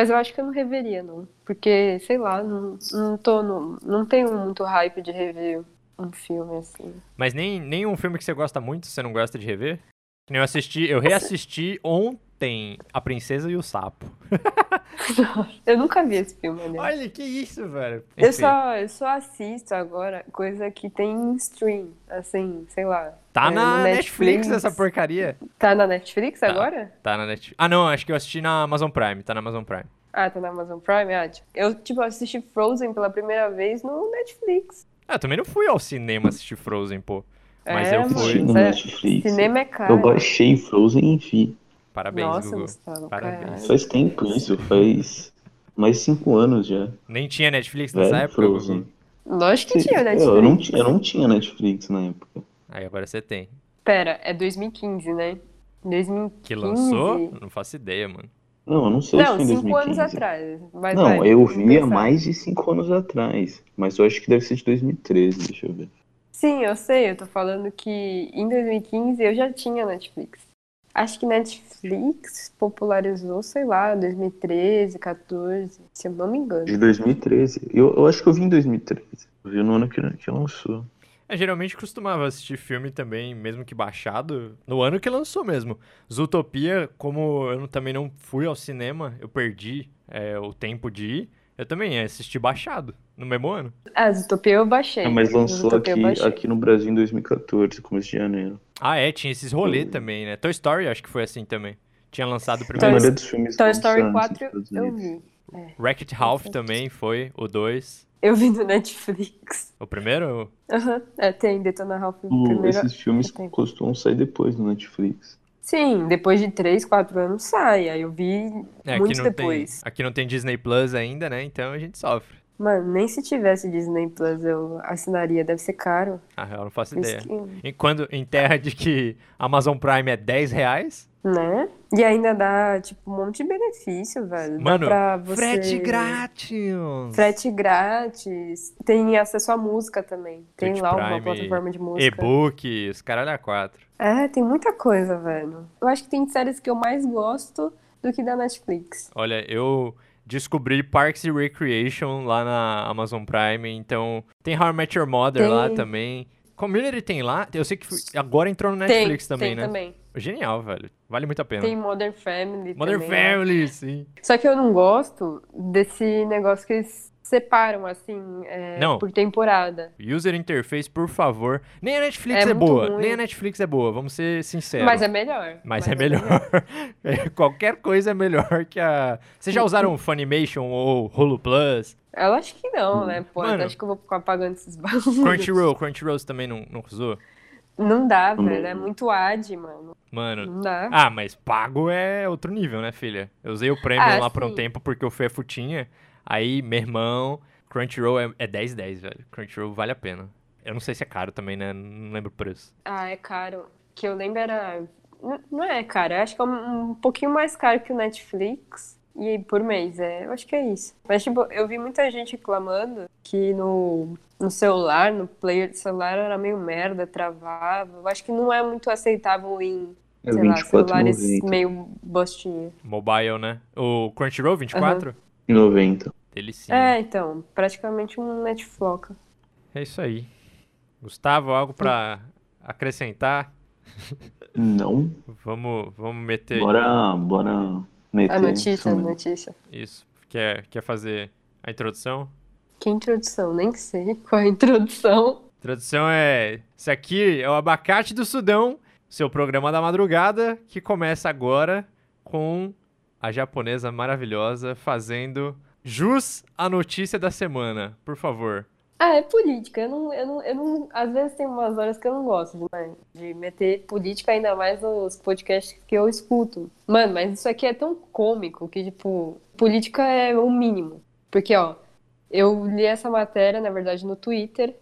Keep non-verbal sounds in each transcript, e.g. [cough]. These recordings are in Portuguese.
Mas eu acho que eu não reveria, não. Porque, sei lá, não, não tô no, Não tenho muito hype de rever um filme assim. Mas nem, nem um filme que você gosta muito, você não gosta de rever? Eu assisti, eu reassisti ontem A Princesa e o Sapo. [laughs] eu nunca vi esse filme, né? Olha, que isso, velho. Eu só, eu só assisto agora coisa que tem em stream, assim, sei lá. Tá é, na Netflix. Netflix. essa porcaria. Tá na Netflix tá, agora? Tá na Netflix. Ah, não, acho que eu assisti na Amazon Prime. Tá na Amazon Prime. Ah, tá na Amazon Prime? Ah, tipo, eu, tipo, assisti Frozen pela primeira vez no Netflix. Ah, eu também não fui ao cinema assistir Frozen, pô. Mas é, eu fui. No é, Netflix. Cinema é caro. Eu baixei Frozen e vi. Parabéns, Nossa, Google. Gustavo, Parabéns. caralho. Faz tempo isso, faz mais cinco anos já. Nem tinha Netflix nessa Velho, época, Frozen. Google. Lógico que tinha Netflix. Eu não, ti- eu não tinha Netflix na época. Aí agora você tem. Pera, é 2015, né? 2015. Que lançou? Não faço ideia, mano. Não, eu não sei se Não, foi em cinco 2015. anos atrás. Mas Não, vai, eu vamos vi há pensar. mais de cinco anos atrás. Mas eu acho que deve ser de 2013, deixa eu ver. Sim, eu sei, eu tô falando que em 2015 eu já tinha Netflix. Acho que Netflix popularizou, sei lá, 2013, 14, se eu não me engano. De 2013. Eu, eu acho que eu vi em 2013. Eu vi no ano que, que lançou. Eu geralmente costumava assistir filme também, mesmo que baixado, no ano que lançou mesmo. Zootopia, como eu não- também não fui ao cinema, eu perdi é, o tempo de ir, eu também assisti baixado, no mesmo ano. Ah, Zootopia eu baixei. Ah, mas lançou Zootopia aqui, aqui no Brasil em 2014, começo de janeiro. Ah, é, tinha esses rolês também, né? Toy Story acho que foi assim também. Tinha lançado A primeiro. Toy lançaram Story nos 4 Estados eu vi. Wreck-It Ralph também foi, o 2. Eu vi no Netflix. O primeiro? Aham, é, tem Detona Ralph O- primeiro. esses filmes tenho. costumam sair depois no Netflix. Sim, depois de 3, 4 anos sai. Aí eu vi É, aqui muito não, depois. tem, aqui não tem Disney Plus ainda, né? Então a gente sofre. Mano, nem se tivesse Disney Plus eu assinaria, deve ser caro. Ah, eu não faço ideia. que- quando, em terra de que Amazon Prime é 10 reais, Né? E ainda dá, tipo, um monte de benefício, velho. Mano, pra você... frete grátis! Frete grátis. Tem acesso à música também. Tem Twitch lá uma Prime, plataforma de música. E-book, os caralho a quatro. É, tem muita coisa, velho. Eu acho que tem séries que eu mais gosto do que da Netflix. Olha, eu descobri Parks and Recreation lá na Amazon Prime, então tem How I Met Your Mother Tem. lá também. Community tem lá, eu sei que agora entrou no Tem, Netflix também, tem né? também. Genial, velho. Vale muito a pena. Tem Modern Family Modern também. né? Family, sim. Só que eu não gosto desse negócio que eles separam, assim, é, Não. por temporada. User interface, por favor. Nem a Netflix É é, boa, ruim. nem a Netflix é boa, vamos ser sinceros. Mas é melhor. Mas é melhor. É, [laughs] Qualquer coisa é melhor que a. Vocês já usaram [laughs] Funimation ou Hulu Plus? Eu acho que não, né? Pô, Mano. eu acho que eu vou ficar pagando esses [laughs] bagulhos. Crunchyroll, Crunchyroll você também não, não usou? Não dá, Não. velho. É muito ad, mano. Mano. Não dá. Ah, mas pago é outro nível, né, filha? Eu usei o Premium Ah, lá por um sim. tempo porque o Fefo tinha. Aí, meu irmão, Crunchyroll é, é 10-10, velho. Crunchyroll vale a pena. Eu não sei se é caro também, né? Não lembro o preço. Ah, é caro. Que eu lembro era. Não é caro, eu acho que é um, um pouquinho mais caro que o Netflix. E aí, por mês, é, eu acho que é isso. Mas, tipo, eu vi muita gente reclamando que no, no celular, no player de celular, era meio merda, travava. Eu acho que não é muito aceitável em, É sei lá, celulares 24,90. meio bustinha. Mobile, né? O Crunchyroll 24? 90. Delicinha. É, então, praticamente um Netfloca. É isso aí. Gustavo, algo pra acrescentar? Não. Vamos, vamos meter Bora, bora meter. A notícia, a isso notícia. isso. Quer, quer fazer a introdução? Que introdução? Nem sei [laughs] qual é a introdução. Introdução é. Esse aqui é o Abacate do Sudão, seu programa da madrugada, que começa agora com a japonesa maravilhosa fazendo jus à notícia da semana. Por favor. Ah, é política. Eu não, eu não, eu não, às vezes tem umas horas que eu não gosto demais de meter política, ainda mais nos podcasts que eu escuto. Mano, mas isso aqui é tão cômico que, tipo, política é o mínimo. Porque, ó, eu li essa matéria, na verdade, no Twitter,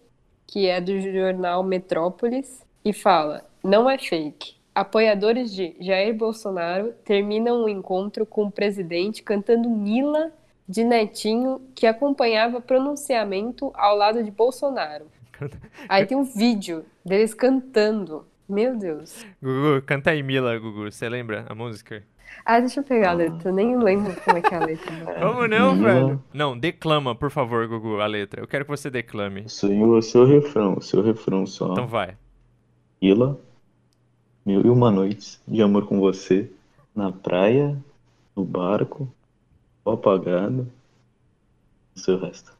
que é do jornal Metrópolis, e fala: não é fake. Apoiadores de Jair Bolsonaro terminam o encontro com o presidente cantando Nila de Netinho, que acompanhava pronunciamento ao lado de Bolsonaro. [laughs] Aí tem um vídeo deles cantando. Meu Deus. Gugu, canta aí Mila, Gugu. Você lembra a música? Ah, deixa eu pegar a letra. Eu nem lembro como é que é a letra. Vamos [laughs] não, Mila. velho. Não, declama, por favor, Gugu, a letra. Eu quero que você declame. Sonho o seu refrão, o seu refrão só. Então vai. Ila, mil e uma noites de amor com você, na praia, no barco, o apagado, o seu resto.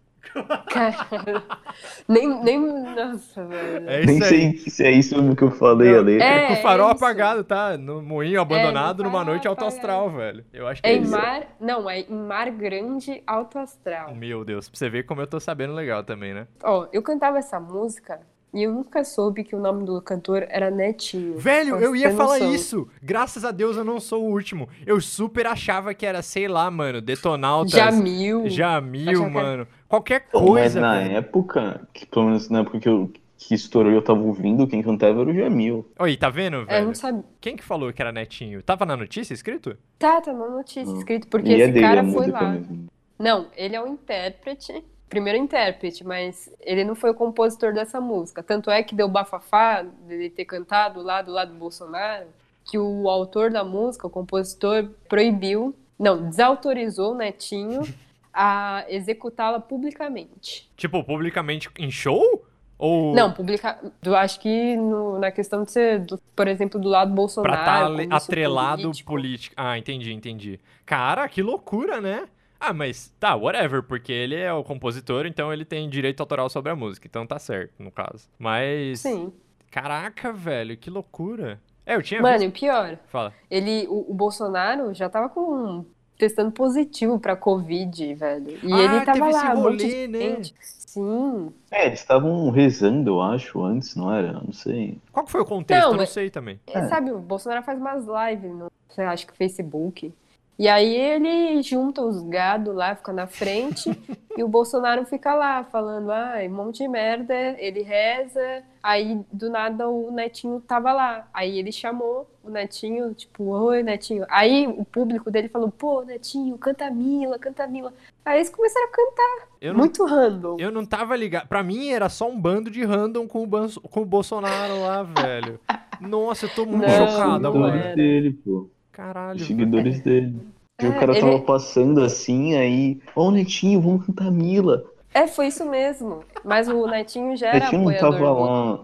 Cara, [laughs] nem, nem. Nossa, velho. É Nem sei se é isso mesmo que eu falei, Não, a letra. É, Com o farol é apagado, tá? No moinho abandonado, no numa noite alto apagado. astral, velho. Eu acho que É é em isso. mar. Não, é em mar grande alto astral. Meu Deus, pra você ver como eu tô sabendo legal também, né? Ó, eu cantava essa música e eu nunca soube que o nome do cantor era Netinho. Velho, eu ia falar noção. isso. Graças a Deus eu não sou o último. Eu super achava que era, sei lá, mano, Detonautas, Jamil. Jamil, que era- mano. Qualquer Pô, Mas coisa, na velho. época, que pelo menos na época que, eu, que estourou e eu tava ouvindo, quem cantava era o Jamil. Oi, tá vendo, É, eu velho? não sabia. Quem que falou que era Netinho? Tava na notícia escrito? Tá, tá na notícia Hum. escrito, porque e é esse dele cara foi lá. mesmo. Não, ele é o intérprete, primeiro intérprete, mas ele não foi o compositor dessa música. Tanto é que deu bafafá dele ter cantado lá do lado do Bolsonaro, que o autor da música, o compositor, proibiu, não, desautorizou o Netinho [laughs] a executá-la publicamente. Tipo, publicamente em show? Ou Não, publicar. Eu acho que no- na questão de ser, do- por exemplo, do lado Bolsonaro. pra estar comício atrelado político. político. Ah, entendi, entendi. Cara, que loucura, né? Ah, mas tá, whatever, porque ele é o compositor, então ele tem direito autoral sobre a música, então tá certo, no caso. Mas. Sim. Caraca, velho, que loucura. É, eu tinha Mano, visto. e o pior, Fala. ele, o, o Bolsonaro já tava com testando positivo pra Covid, velho. E Ah, ele tava teve esse lá, um monte rolê, de né? gente. Sim. É, eles estavam rezando, eu acho, antes, não era? Não sei. Qual que foi o contexto? Não, eu não mas- sei também. É, Sabe, o Bolsonaro faz umas lives no, sei lá, acho que Facebook. E aí ele junta os gado lá, fica na frente, [laughs] e o Bolsonaro fica lá falando, ai, um monte de merda, ele reza, aí do nada o Netinho tava lá. Aí ele chamou o Netinho, tipo, oi, Netinho. Aí o público dele falou, pô, Netinho, canta Mila, canta Mila. Aí eles começaram a cantar, Eu não, muito random. eu não tava ligado. Pra mim era só um bando de random com o, Ban- com o Bolsonaro lá, velho. [laughs] Nossa, eu tô muito Não, agora. era. dele, pô. Caralho. Os seguidores dele. E É, o cara ele- tava passando assim, aí, ó, Netinho, vamos cantar Mila. É, foi isso mesmo. Mas o Netinho já era Netinho não tava do lá.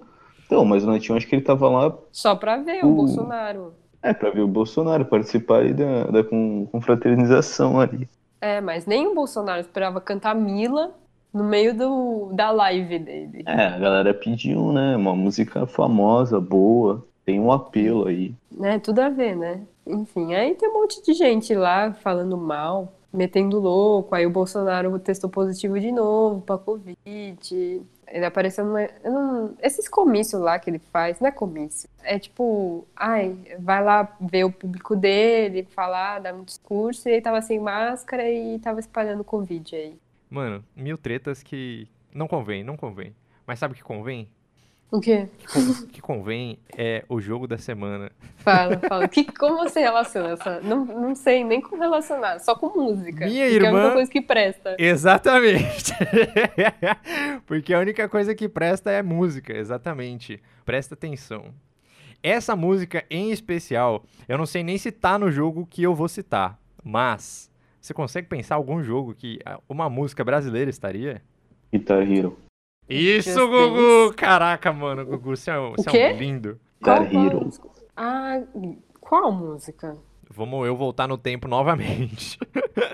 Então, mas o Netinho acho que ele tava lá Só pra ver o Uh. Bolsonaro. é, pra ver o Bolsonaro participar aí da, da con- confraternização ali. É, mas nem o Bolsonaro esperava cantar Mila no meio do, da live dele. É, a galera pediu, né? Uma música famosa, boa, tem um apelo aí. Né? Tudo a ver, né? Enfim, aí tem um monte de gente lá falando mal, metendo louco. Aí o Bolsonaro testou positivo de novo pra Covid. Ele apareceu numa. não- esses comícios lá que ele faz, não é comício. É tipo, ai, vai lá ver o público dele, falar, dar um discurso, e ele tava sem máscara e tava espalhando Covid aí. Mano, mil tretas que não convém, não convém. Mas sabe o que convém? O quê? O que con- O [laughs] que convém é o jogo da semana. Fala, [laughs] fala. Que, como você relaciona essa? Não, não sei nem como relacionar, só com música. Minha porque é a irmã- única coisa que presta. Exatamente. [laughs] Porque a única coisa que presta é música, exatamente. Presta atenção. Essa música em especial, eu não sei nem se tá no jogo que eu vou citar, mas você consegue pensar algum jogo que uma música brasileira estaria? Guitar Hero. Isso, Just Gugu! Caraca, mano, Gugu, você é um, você é quê? um lindo. Qual Guitar Hero. Ah, qual música? Vamos eu voltar no tempo novamente.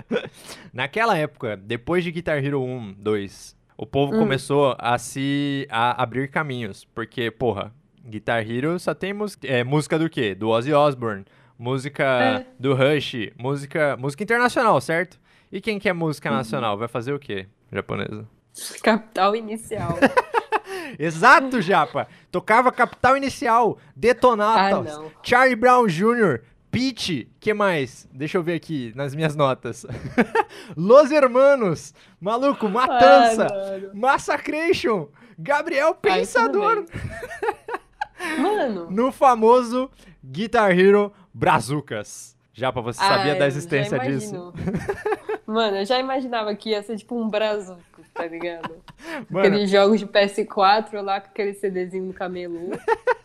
[laughs] Naquela época, depois de Guitar Hero 1, 2, o povo Hum. começou a se a abrir caminhos, porque, porra, Guitar Hero só tem é, música do quê? Do Ozzy Osbourne, música É. do Rush, música, música internacional, certo? E quem quer música Uhum. nacional vai fazer o quê? Japonesa. [laughs] Capital Inicial. [laughs] Exato, Japa. Tocava Capital Inicial, ah, Detonatas, não. Charlie Brown Jr., Peach, que mais? Deixa eu ver aqui nas minhas notas. [laughs] Los Hermanos, maluco, Matança, Ai. Massacration, Gabriel Pensador. Mano. no famoso Guitar Hero Brazucas. Japa, você sabia ai, da eu existência já disso? Mano, eu já imaginava que ia ser tipo um brazuco, tá ligado? [laughs] Mano, Aqueles jogos de PS4 lá com aquele CDzinho no camelô. [laughs]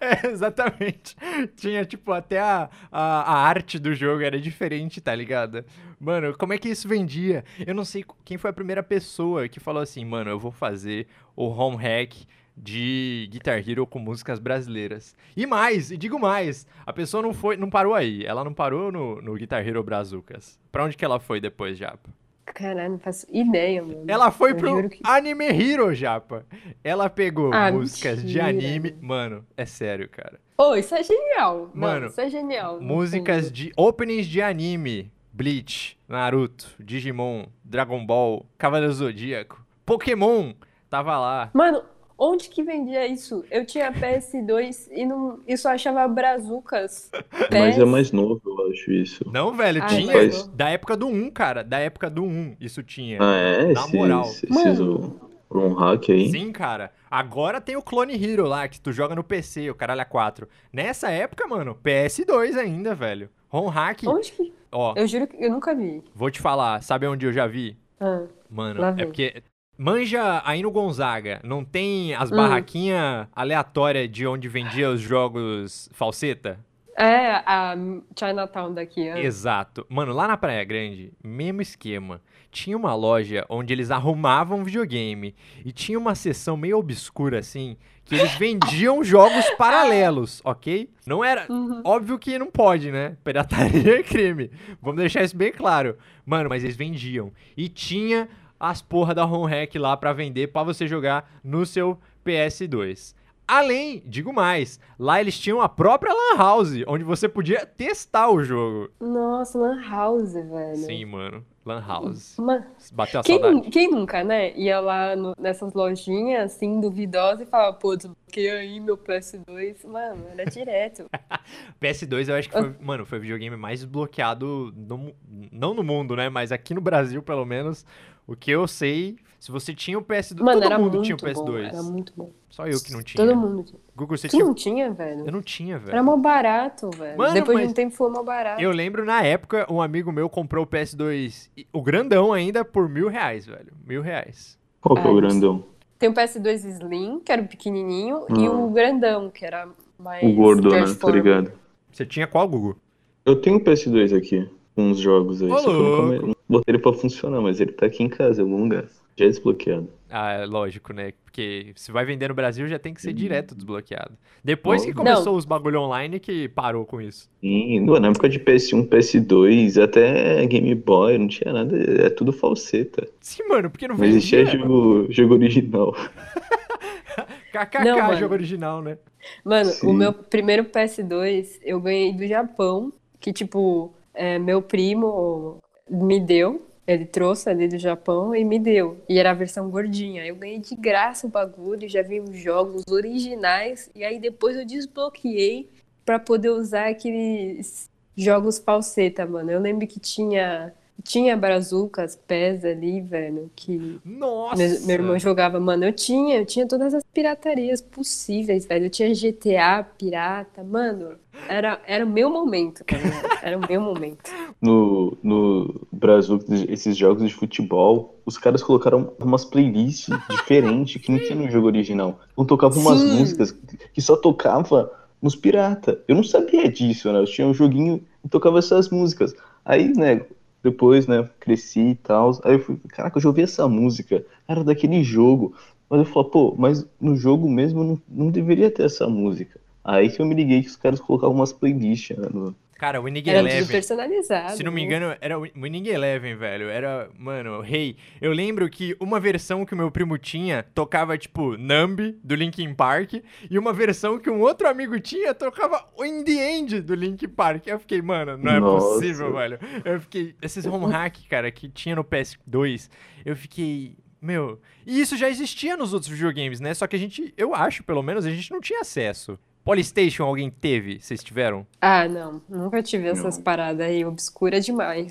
É, exatamente. Tinha, tipo, até a, a, a arte do jogo era diferente, tá ligado? Mano, como é que isso vendia? Eu não sei quem foi a primeira pessoa que falou assim, mano, eu vou fazer o home hack de Guitar Hero com músicas brasileiras. E mais, e digo mais, a pessoa não foi, não parou aí. Ela não parou no, no Guitar Hero Brazucas. Pra onde que ela foi depois, Japa? Caralho, não faço ideia, mano. Ela foi Eu pro que- Anime Hero, Japa. Ela pegou Ah, músicas de mentira. anime. Mano, é sério, cara. Ô, isso é genial. Não, Mano, isso é genial. Músicas de openings de anime. Bleach, Naruto, Digimon, Dragon Ball, Cavaleiro Zodíaco, Pokémon. Tava lá. Mano, onde que vendia isso? Eu tinha PS2 e não, e só achava brazucas. [laughs] Mas é mais novo, eu acho isso. Não, velho, Ah, tinha. mas- Da época do 1, cara. Da época do 1, isso tinha. Ah, é? Na moral. Esses, esses Mano. o, um hack aí? Sim, cara. Agora tem o Clone Hero lá, que tu joga no PC, o caralho a 4. Nessa época, mano, PS2 ainda, velho. Home Hack, Onde que... ó, Eu juro que eu nunca vi. vou te falar, sabe onde eu já vi? Ah, Mano, Lá é porque. Manja aí no Gonzaga, não tem as Hum. barraquinhas aleatórias de onde vendia os jogos falseta? É, a Chinatown daqui. ah. Exato. Mano, lá na Praia Grande, mesmo esquema. Tinha uma loja onde eles arrumavam videogame. E tinha uma seção meio obscura, assim, que eles vendiam [laughs] jogos paralelos, ok? Não era. Uhum. Óbvio que não pode, né? Pirataria é crime. Vamos deixar isso bem claro. Mano, mas eles vendiam. E tinha as porra da home hack lá pra vender pra você jogar no seu PS2. Além, digo mais, lá eles tinham a própria Lan House, onde você podia testar o jogo. Nossa, Lan House, velho. Sim, mano. Lan House. Mano, Bateu a quem, saudade. quem nunca, né? Ia lá no- nessas lojinhas, assim, duvidosas e falava, pô, desbloqueei aí meu PS2. Mano, era direto. [laughs] PS2 eu acho que foi, mano, foi o videogame mais desbloqueado, no não no mundo, né? Mas aqui no Brasil, pelo menos, o que eu sei, se você tinha o PS2, Mano, todo era mundo muito tinha o bom. PS2. Era muito bom. Só eu que não tinha. Todo mundo tinha. Google, você Tu tinha? não tinha, velho? Eu não tinha, velho. Era mó barato, velho. Mano, Depois de um tempo foi mó barato. Eu lembro na época, um amigo meu comprou o PS2, e- o grandão ainda, por mil reais, velho. Mil reais. Qual que é o grandão? Tem o PS2 Slim, que era o pequenininho, e Hum. o grandão, que era mais O gordo, né? Tá ligado? Você tinha qual, Google? Eu tenho o PS2 aqui, com uns jogos aí. Ô, só que eu nunca não botei ele pra funcionar, mas ele tá aqui em casa, em algum lugar. Já é desbloqueado. Ah, é lógico, né? Porque se vai vender no Brasil, já tem que ser Uhum. direto desbloqueado. Depois que Não. começou os bagulho online, que parou com isso. No- na época de PS1, PS2, até Game Boy, não tinha nada, é tudo falseta. Sim, mano, porque não Não existia vendia. jogo, jogo original. [laughs] KKK, Não, mano. jogo original, né? Mano, Sim. o meu primeiro PS2 eu ganhei do Japão, que tipo, é, meu primo me deu. Ele trouxe ali do Japão e me deu. E era a versão gordinha. Eu ganhei de graça o bagulho, já vi os jogos originais. E aí depois eu desbloqueei pra poder usar aqueles jogos falseta, mano. Eu lembro que tinha tinha brazucas, pés ali, velho, que Nossa! meu, meu irmão jogava, mano, eu tinha, eu tinha todas as piratarias possíveis, velho. Eu tinha GTA, pirata, mano. Era, era o meu momento, tá ligado? Era o meu momento. [laughs] No, no Brasil, esses jogos de futebol, os caras colocaram umas playlists diferentes que não tinha no jogo original. Então tocavam umas Sim. músicas que só tocava nos pirata. Eu não sabia disso, né? Eu tinha um joguinho e tocava essas músicas. Aí, né, depois, né, cresci e tal. Aí eu fui, caraca, eu já ouvi essa música. Era daquele jogo. Mas eu falei, pô, mas no jogo mesmo não, não deveria ter essa música. Aí que eu me liguei que os caras colocavam umas playlists, né, no- Cara, o Winning Era tudo Eleven. personalizado. Se não me né? engano, era o Winning Eleven, velho. Era, mano, rei. Eu lembro que uma versão que o meu primo tinha tocava, tipo, Numb, do Linkin Park, e uma versão que um outro amigo tinha tocava In The End, do Linkin Park. Eu fiquei, mano, não é Nossa. possível, velho. Eu fiquei, esses home [laughs] hack, cara, que tinha no PS2, eu fiquei... Meu, e isso já existia nos outros videogames, né? Só que a gente, eu acho, pelo menos, a gente não tinha acesso. Polystation alguém teve? Vocês tiveram? Ah, não. Nunca tive essas Não. paradas aí, obscura demais.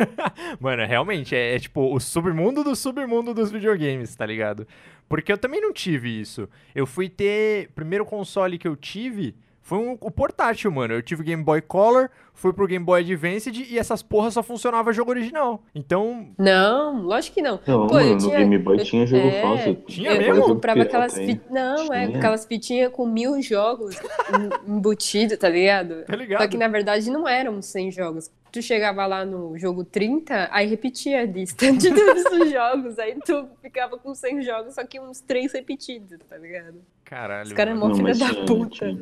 [laughs] Mano, realmente, é, é tipo o submundo do submundo dos videogames, tá ligado? Porque eu também não tive isso. Eu fui ter. Primeiro console que eu tive foi um, o portátil, mano. Eu tive Game Boy Color, fui pro Game Boy Advanced e essas porras só funcionava jogo original. Então, Não, lógico que não. Não, Pô, mano, eu no tinha- Game Boy eu- tinha jogo é, falso. Tinha eu, mesmo? eu Jogo comprava aquelas fitas. Não, é, Tinha. aquelas fitinhas com mil jogos em- embutido, tá ligado? tá ligado? Só que na verdade não eram 100 jogos. Tu chegava lá no jogo 30, aí repetia a lista de todos os jogos. Aí tu ficava com 100 jogos, só que uns 3 repetidos, tá ligado? Caralho. Os caras é mó filha da puta.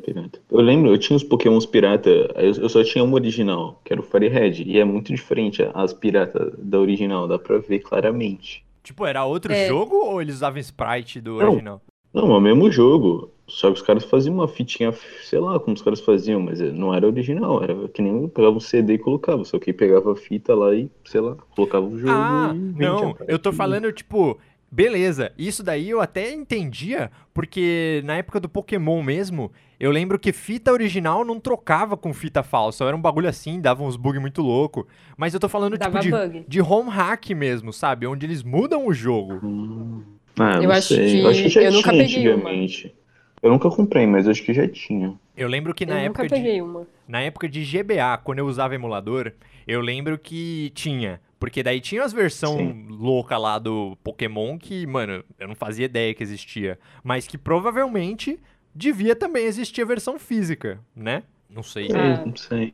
Eu lembro, eu tinha os pokémons pirata, eu, eu só tinha uma original, que era o Firehead, e é muito diferente as piratas da original, dá pra ver claramente. Tipo, era outro É. jogo ou eles usavam sprite do Não. original? Não, é o mesmo jogo, só que os caras faziam uma fitinha, sei lá como os caras faziam, mas não era original, era que nem pegava um CD e colocava, só que pegava a fita lá e, sei lá, colocava o jogo Ah, e não, eu tô falando, tipo, beleza, isso daí eu até entendia, porque na época do Pokémon mesmo, eu lembro que fita original não trocava com fita falsa, era um bagulho assim, dava uns bugs muito louco. Mas eu tô falando, Dava tipo, de, bug. de home hack mesmo, sabe? Onde eles mudam o jogo. Hum. Ah, Eu não acho sei. que- Eu acho que já eu nunca tinha peguei uma. antigamente. Eu nunca comprei, mas acho que já tinha. Eu lembro que Eu na nunca época de, peguei uma. Na época de GBA, quando eu usava emulador, eu lembro que tinha. Porque daí tinha as versões louca lá do Pokémon que, mano, eu não fazia ideia que existia. Mas que provavelmente devia também existir a versão física, né? Não sei. É, não sei.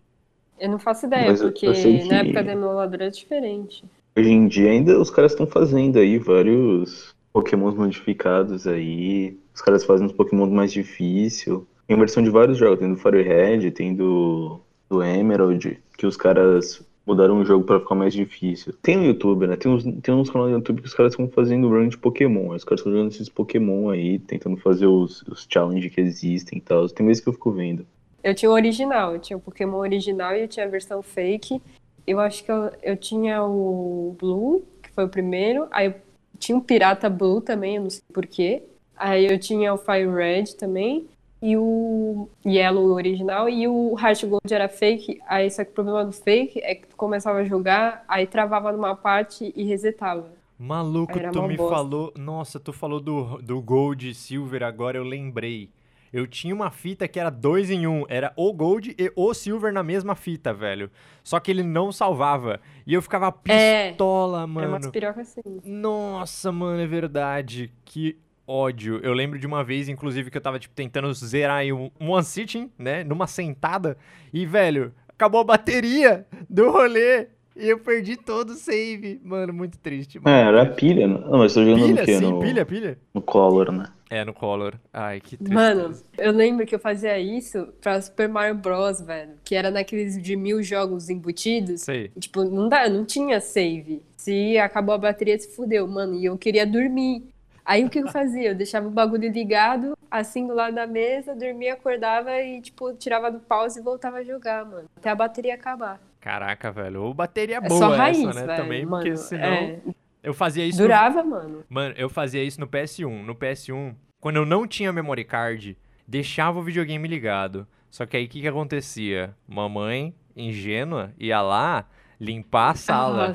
Eu não faço ideia, Mas porque que- na época da emuladora é diferente. Hoje em dia ainda os caras estão fazendo aí vários pokémons modificados aí. Os caras fazem uns pokémon mais difícil. Tem versão de vários jogos, tem do Firehead, tem do, do Emerald, que os caras mudaram o jogo pra ficar mais difícil. Tem no YouTube, né? Tem uns, tem uns canais no YouTube que os caras estão fazendo run de Pokémon. Os caras estão jogando esses Pokémon aí, tentando fazer os, os challenges que existem e tal. Tem vezes que eu fico vendo. Eu tinha o original, eu tinha o Pokémon original e eu tinha a versão fake. Eu acho que eu, eu tinha o Blue, que foi o primeiro. Aí eu tinha o Pirata Blue também, eu não sei porquê. Aí eu tinha o Fire Red também. E o Yellow original. E o Heart Gold era fake. Aí só que o problema do fake é que tu começava a jogar, aí travava numa parte e resetava. Maluco, tu me bosta. falou. Nossa, tu falou do, do Gold e Silver, agora eu lembrei. Eu tinha uma fita que era dois em um. Era o Gold e o Silver na mesma fita, velho. Só que ele não salvava. E eu ficava É, pistola, Era mano. umas pirocas assim. Nossa, mano, é verdade. Que ódio. Eu lembro de uma vez, inclusive, que eu tava, tipo, tentando zerar aí um, one sitting, né? Numa sentada. E, velho, acabou a bateria do rolê. E eu perdi todo o save. Mano, muito triste. Mano. era a pilha, né? Não, mas tô jogando pilha, no quê? sim, no, pilha, pilha. no Color, né? É, no Color. Ai, que tristeza. Mano, eu lembro que eu fazia isso pra Super Mario Bros, velho. Que era naqueles de mil jogos embutidos. Sei. E, Tipo, não dá, não tinha save. Se acabou a bateria, se fudeu, mano. E eu queria dormir. Aí o que eu fazia? Eu deixava o bagulho ligado, assim do lado da mesa, dormia, acordava e, tipo, tirava do pause e voltava a jogar, mano. Até a bateria acabar. Caraca, velho. Ou bateria É boa só raiz, essa, né? velho. Também, mano. porque senão. É, Eu fazia isso. no- durava, mano. Mano, eu fazia isso no PS1. No PS1, quando eu não tinha memory card, deixava o videogame ligado. Só que aí o que, que acontecia? Mamãe, ingênua, ia lá limpar a sala.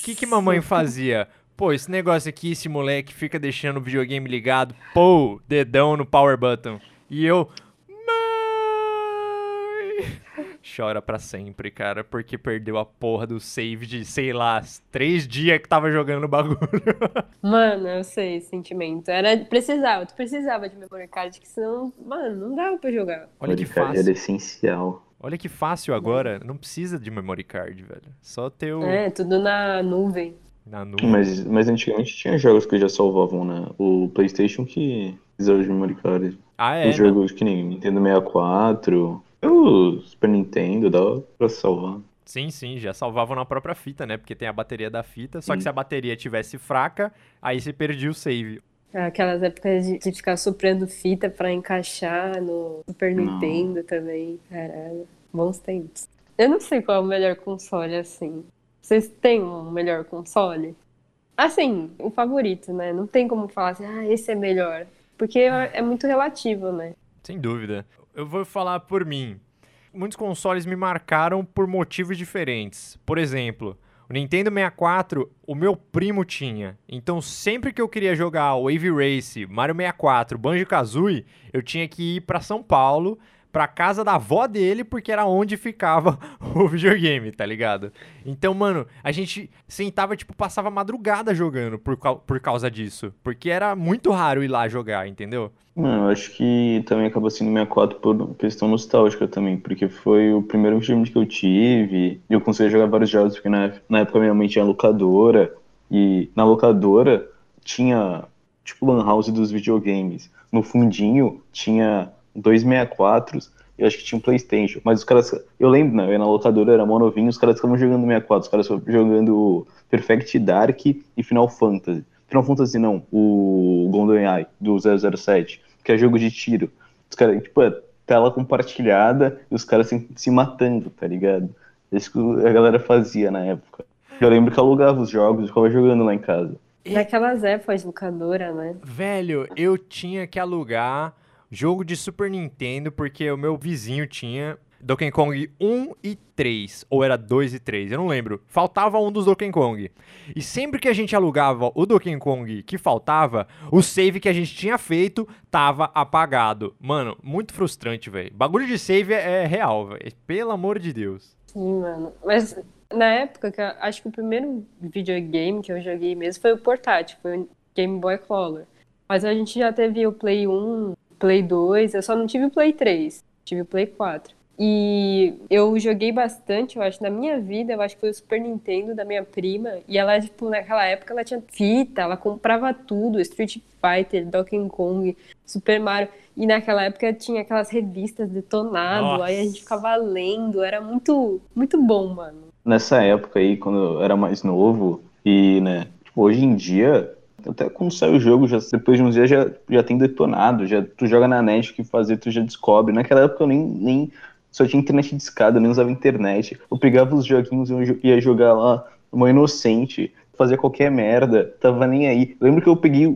O que, que mamãe fazia? Pô, esse negócio aqui, esse moleque fica deixando o videogame ligado, pô, dedão no power button. E eu. Mãe! [laughs] Chora pra sempre, cara, porque perdeu a porra do save de, sei lá, três dias que tava jogando o bagulho. [laughs] Mano, eu sei esse sentimento. Era, precisava, tu precisava de memory card, que senão, mano, não dava pra jogar. Olha que fácil. Era essencial. Olha que fácil agora. Não precisa de memory card, velho. Só ter o É, tudo na nuvem. Na nuvem. Mas, mas antigamente tinha jogos que já salvavam, né? O PlayStation que precisava de memory card. Ah, é. Os jogos que nem Nintendo 64, o Super Nintendo, dava pra salvar. Sim, sim, já salvavam na própria fita, né? Porque tem a bateria da fita. Só que se a bateria tivesse fraca, aí você perdia o save. Aquelas épocas de, de ficar soprando fita pra encaixar no Super Não. Nintendo também. Caralho, bons tempos. Eu não sei qual é o melhor console, assim. Vocês têm um melhor console? Assim, o favorito, né? Não tem como falar assim, ah, esse é melhor. Porque é muito relativo, né? Sem dúvida. Eu vou falar por mim. Muitos consoles me marcaram por motivos diferentes. Por exemplo, o Nintendo 64, o meu primo tinha. Então, sempre que eu queria jogar Wave Race, Mario 64, Banjo-Kazooie, eu tinha que ir pra São Paulo pra casa da avó dele, porque era onde ficava [laughs] o videogame, tá ligado? Então, mano, a gente sentava, tipo, passava madrugada jogando por, por causa disso. Porque era muito raro ir lá jogar, entendeu? Mano, eu acho que também acabou sendo 64 por questão nostálgica também, porque foi o primeiro videogame que eu tive, e eu consegui jogar vários jogos, porque na, na época minha mãe tinha locadora, e na locadora tinha, tipo, lan house dos videogames. No fundinho tinha dois 64 eu acho que tinha um Playstation, mas os caras, eu lembro, né, eu ia na locadora, era mó novinho, os caras estavam jogando 64, os caras estavam jogando Perfect Dark e Final Fantasy. Final Fantasy não, o GoldenEye do 007, que é jogo de tiro. Os caras, tipo, é tela compartilhada e os caras se, se matando, tá ligado? Isso que a galera fazia na época. Eu lembro que alugava os jogos e ficava jogando lá em casa. Naquelas épocas locadora, né? Velho, eu tinha que alugar jogo de Super Nintendo porque o meu vizinho tinha Donkey Kong 1 e 3, ou era 2 e 3, eu não lembro. Faltava um dos Donkey Kong. E sempre que a gente alugava o Donkey Kong que faltava, o save que a gente tinha feito tava apagado. Mano, muito frustrante, velho. Bagulho de save é, é real, velho. Pelo amor de Deus. Sim, mano. Mas na época, que eu, acho que o primeiro videogame que eu joguei mesmo foi o portátil, foi o Game Boy Color. Mas a gente já teve o Play 1, Play 2, eu só não tive o Play 3, tive o Play 4. E eu joguei bastante, eu acho, na minha vida, eu acho que foi o Super Nintendo da minha prima. E ela, tipo, naquela época ela tinha fita, ela comprava tudo, Street Fighter, Donkey Kong, Super Mario. E naquela época tinha aquelas revistas detonado, Nossa. aí a gente ficava lendo, era muito, muito bom, mano. Nessa época aí, quando eu era mais novo, e, né, tipo, hoje em dia, até quando sai o jogo, já, depois de uns dias já, já tem detonado, já tu joga na net o que fazer, tu já descobre. Naquela época eu nem, nem só tinha internet de escada, nem usava internet. Eu pegava os joguinhos e ia jogar lá, uma inocente, fazia qualquer merda, tava nem aí. Eu lembro que eu peguei,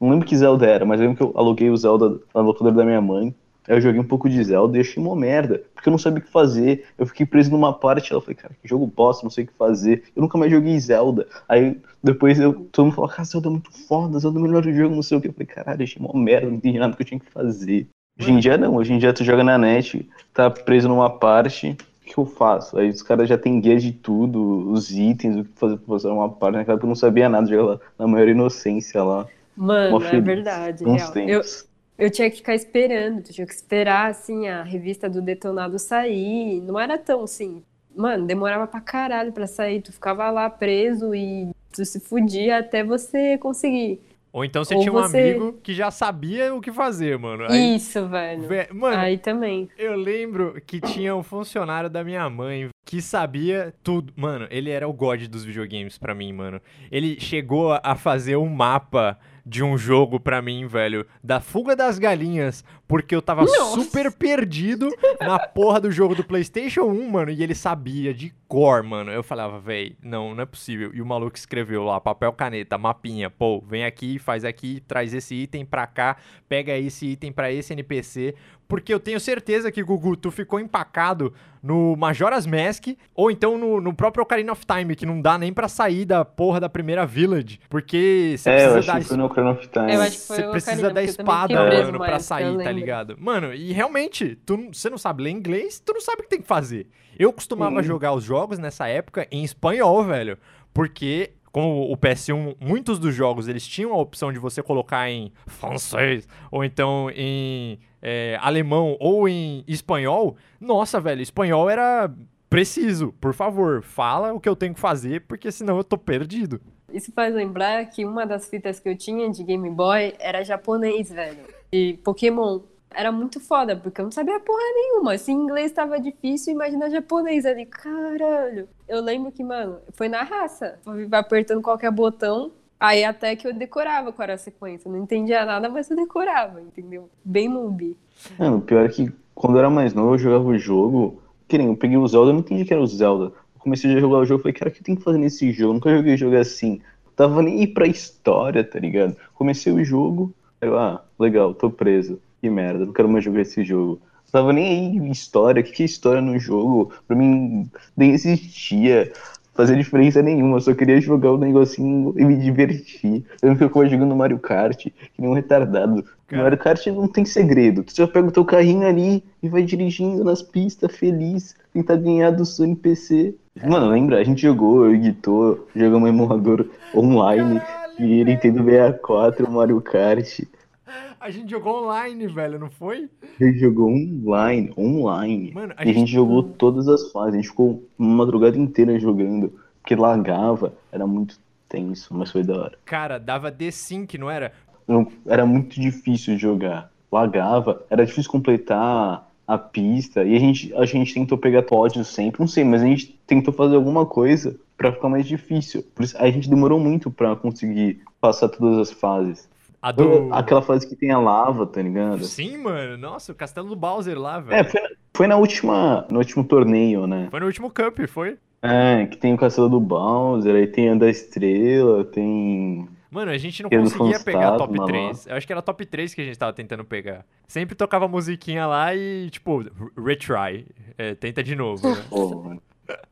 não lembro que Zelda era, mas lembro que eu aluguei o Zelda na locadora da minha mãe. Aí eu joguei um pouco de Zelda e achei uma merda, porque eu não sabia o que fazer. Eu fiquei preso numa parte, ela falei, cara, que jogo bosta, não sei o que fazer. Eu nunca mais joguei Zelda. Aí depois eu, todo mundo falou, cara, Zelda é muito foda, Zelda é o melhor jogo, não sei o que. Eu falei, caralho, achei uma merda, não entendi nada que eu tinha que fazer. Hoje em dia não, hoje em dia tu joga na net, tá preso numa parte, o que eu faço? Aí os caras já tem guia de tudo, os itens, o que fazer pra fazer uma parte, naquela época eu não sabia nada, jogava na maior inocência lá. Mano, é verdade, real. Eu, eu tinha que ficar esperando, tu tinha que esperar, assim, a revista do Detonado sair. Não era tão assim. Mano, demorava pra caralho pra sair. Tu ficava lá preso e tu se fudia até você conseguir. Ou então você Ou tinha um você... amigo que já sabia o que fazer, mano. Aí... Isso, velho. Mano, Aí também. Eu lembro que tinha um funcionário da minha mãe que sabia tudo. Mano, ele era o god dos videogames para mim, mano. Ele chegou a fazer um mapa de um jogo pra mim, velho, da fuga das galinhas, porque eu tava Nossa. super perdido na porra do jogo do PlayStation 1, mano, e ele sabia de cor, mano. Eu falava, velho, não, não é possível. E o maluco escreveu lá, papel, caneta, mapinha, pô, vem aqui, faz aqui, traz esse item pra cá, pega esse item pra esse NPC, porque eu tenho certeza que, Gugu, tu ficou empacado no Majora's Mask, ou então no, no próprio Ocarina of Time, que não dá nem pra sair da porra da primeira Village, porque você é, precisa eu acho que foi no Ocarina of Time. Você precisa Ocarina, da espada, mano, pra sair, tá ligado? Mano, e realmente, tu, você não sabe ler inglês, tu não sabe o que tem que fazer. Eu costumava Sim. jogar os jogos nessa época em espanhol, velho, porque como o PS1, muitos dos jogos eles tinham a opção de você colocar em francês ou então em é, alemão ou em espanhol. Nossa, velho, espanhol era preciso. Por favor, fala o que eu tenho que fazer, porque senão eu tô perdido. Isso faz lembrar que uma das fitas que eu tinha de Game Boy era japonês, velho. E Pokémon era muito foda, porque eu não sabia porra nenhuma. Se inglês tava difícil, imagina japonês ali. Caralho. Eu lembro que, mano, foi na raça. Apertando qualquer botão. Aí até que eu decorava qual era a sequência. Não entendia nada, mas eu decorava, entendeu? Bem noob. É, o pior é que quando eu era mais novo, eu jogava o jogo. Que nem eu peguei o Zelda, eu não entendi que era o Zelda. Eu comecei a jogar o jogo, falei, cara, o que tem que fazer nesse jogo? Eu nunca joguei jogo assim. Eu tava nem ir pra história, tá ligado? Comecei o jogo, eu, ah, legal, tô preso que merda, não quero mais jogar esse jogo. Tava nem aí história, o que, que é história no jogo? Pra mim nem existia. Fazer diferença nenhuma. Eu só queria jogar o negocinho e me divertir. Eu não ficava jogando Mario Kart, que nem um retardado. Cara. Mario Kart não tem segredo. Tu só pega o teu carrinho ali e vai dirigindo nas pistas, feliz, tentar ganhar do seu NPC. Mano, lembra? A gente jogou, eu e Guitor, jogamos um emulador online, e Nintendo 64, Mario Kart. A gente jogou online, velho, não foi? A gente jogou online, online. Mano, a E a gente gente- jogou todas as fases, a gente ficou uma madrugada inteira jogando, porque lagava, era muito tenso, mas foi da hora. Cara, dava D-Sync, não era? Não- Era muito difícil jogar, lagava, era difícil completar a pista, e a gente, a gente tentou pegar pódios sempre, não sei, mas a gente tentou fazer alguma coisa pra ficar mais difícil. Por isso, a gente demorou muito pra conseguir passar todas as fases. A do. Aquela fase que tem a lava, tá ligado? Sim, mano. Nossa, o castelo do Bowser lá, velho. É, foi, na- foi na última, no último torneio, né? Foi no último Cup, foi? É, que tem o Castelo do Bowser, aí tem a da Estrela, tem. Mano, a gente não conseguia pegar a top lá. 3. Eu acho que era a top 3 que a gente tava tentando pegar. Sempre tocava musiquinha lá e, tipo, retry. É, tenta de novo, né? Pô.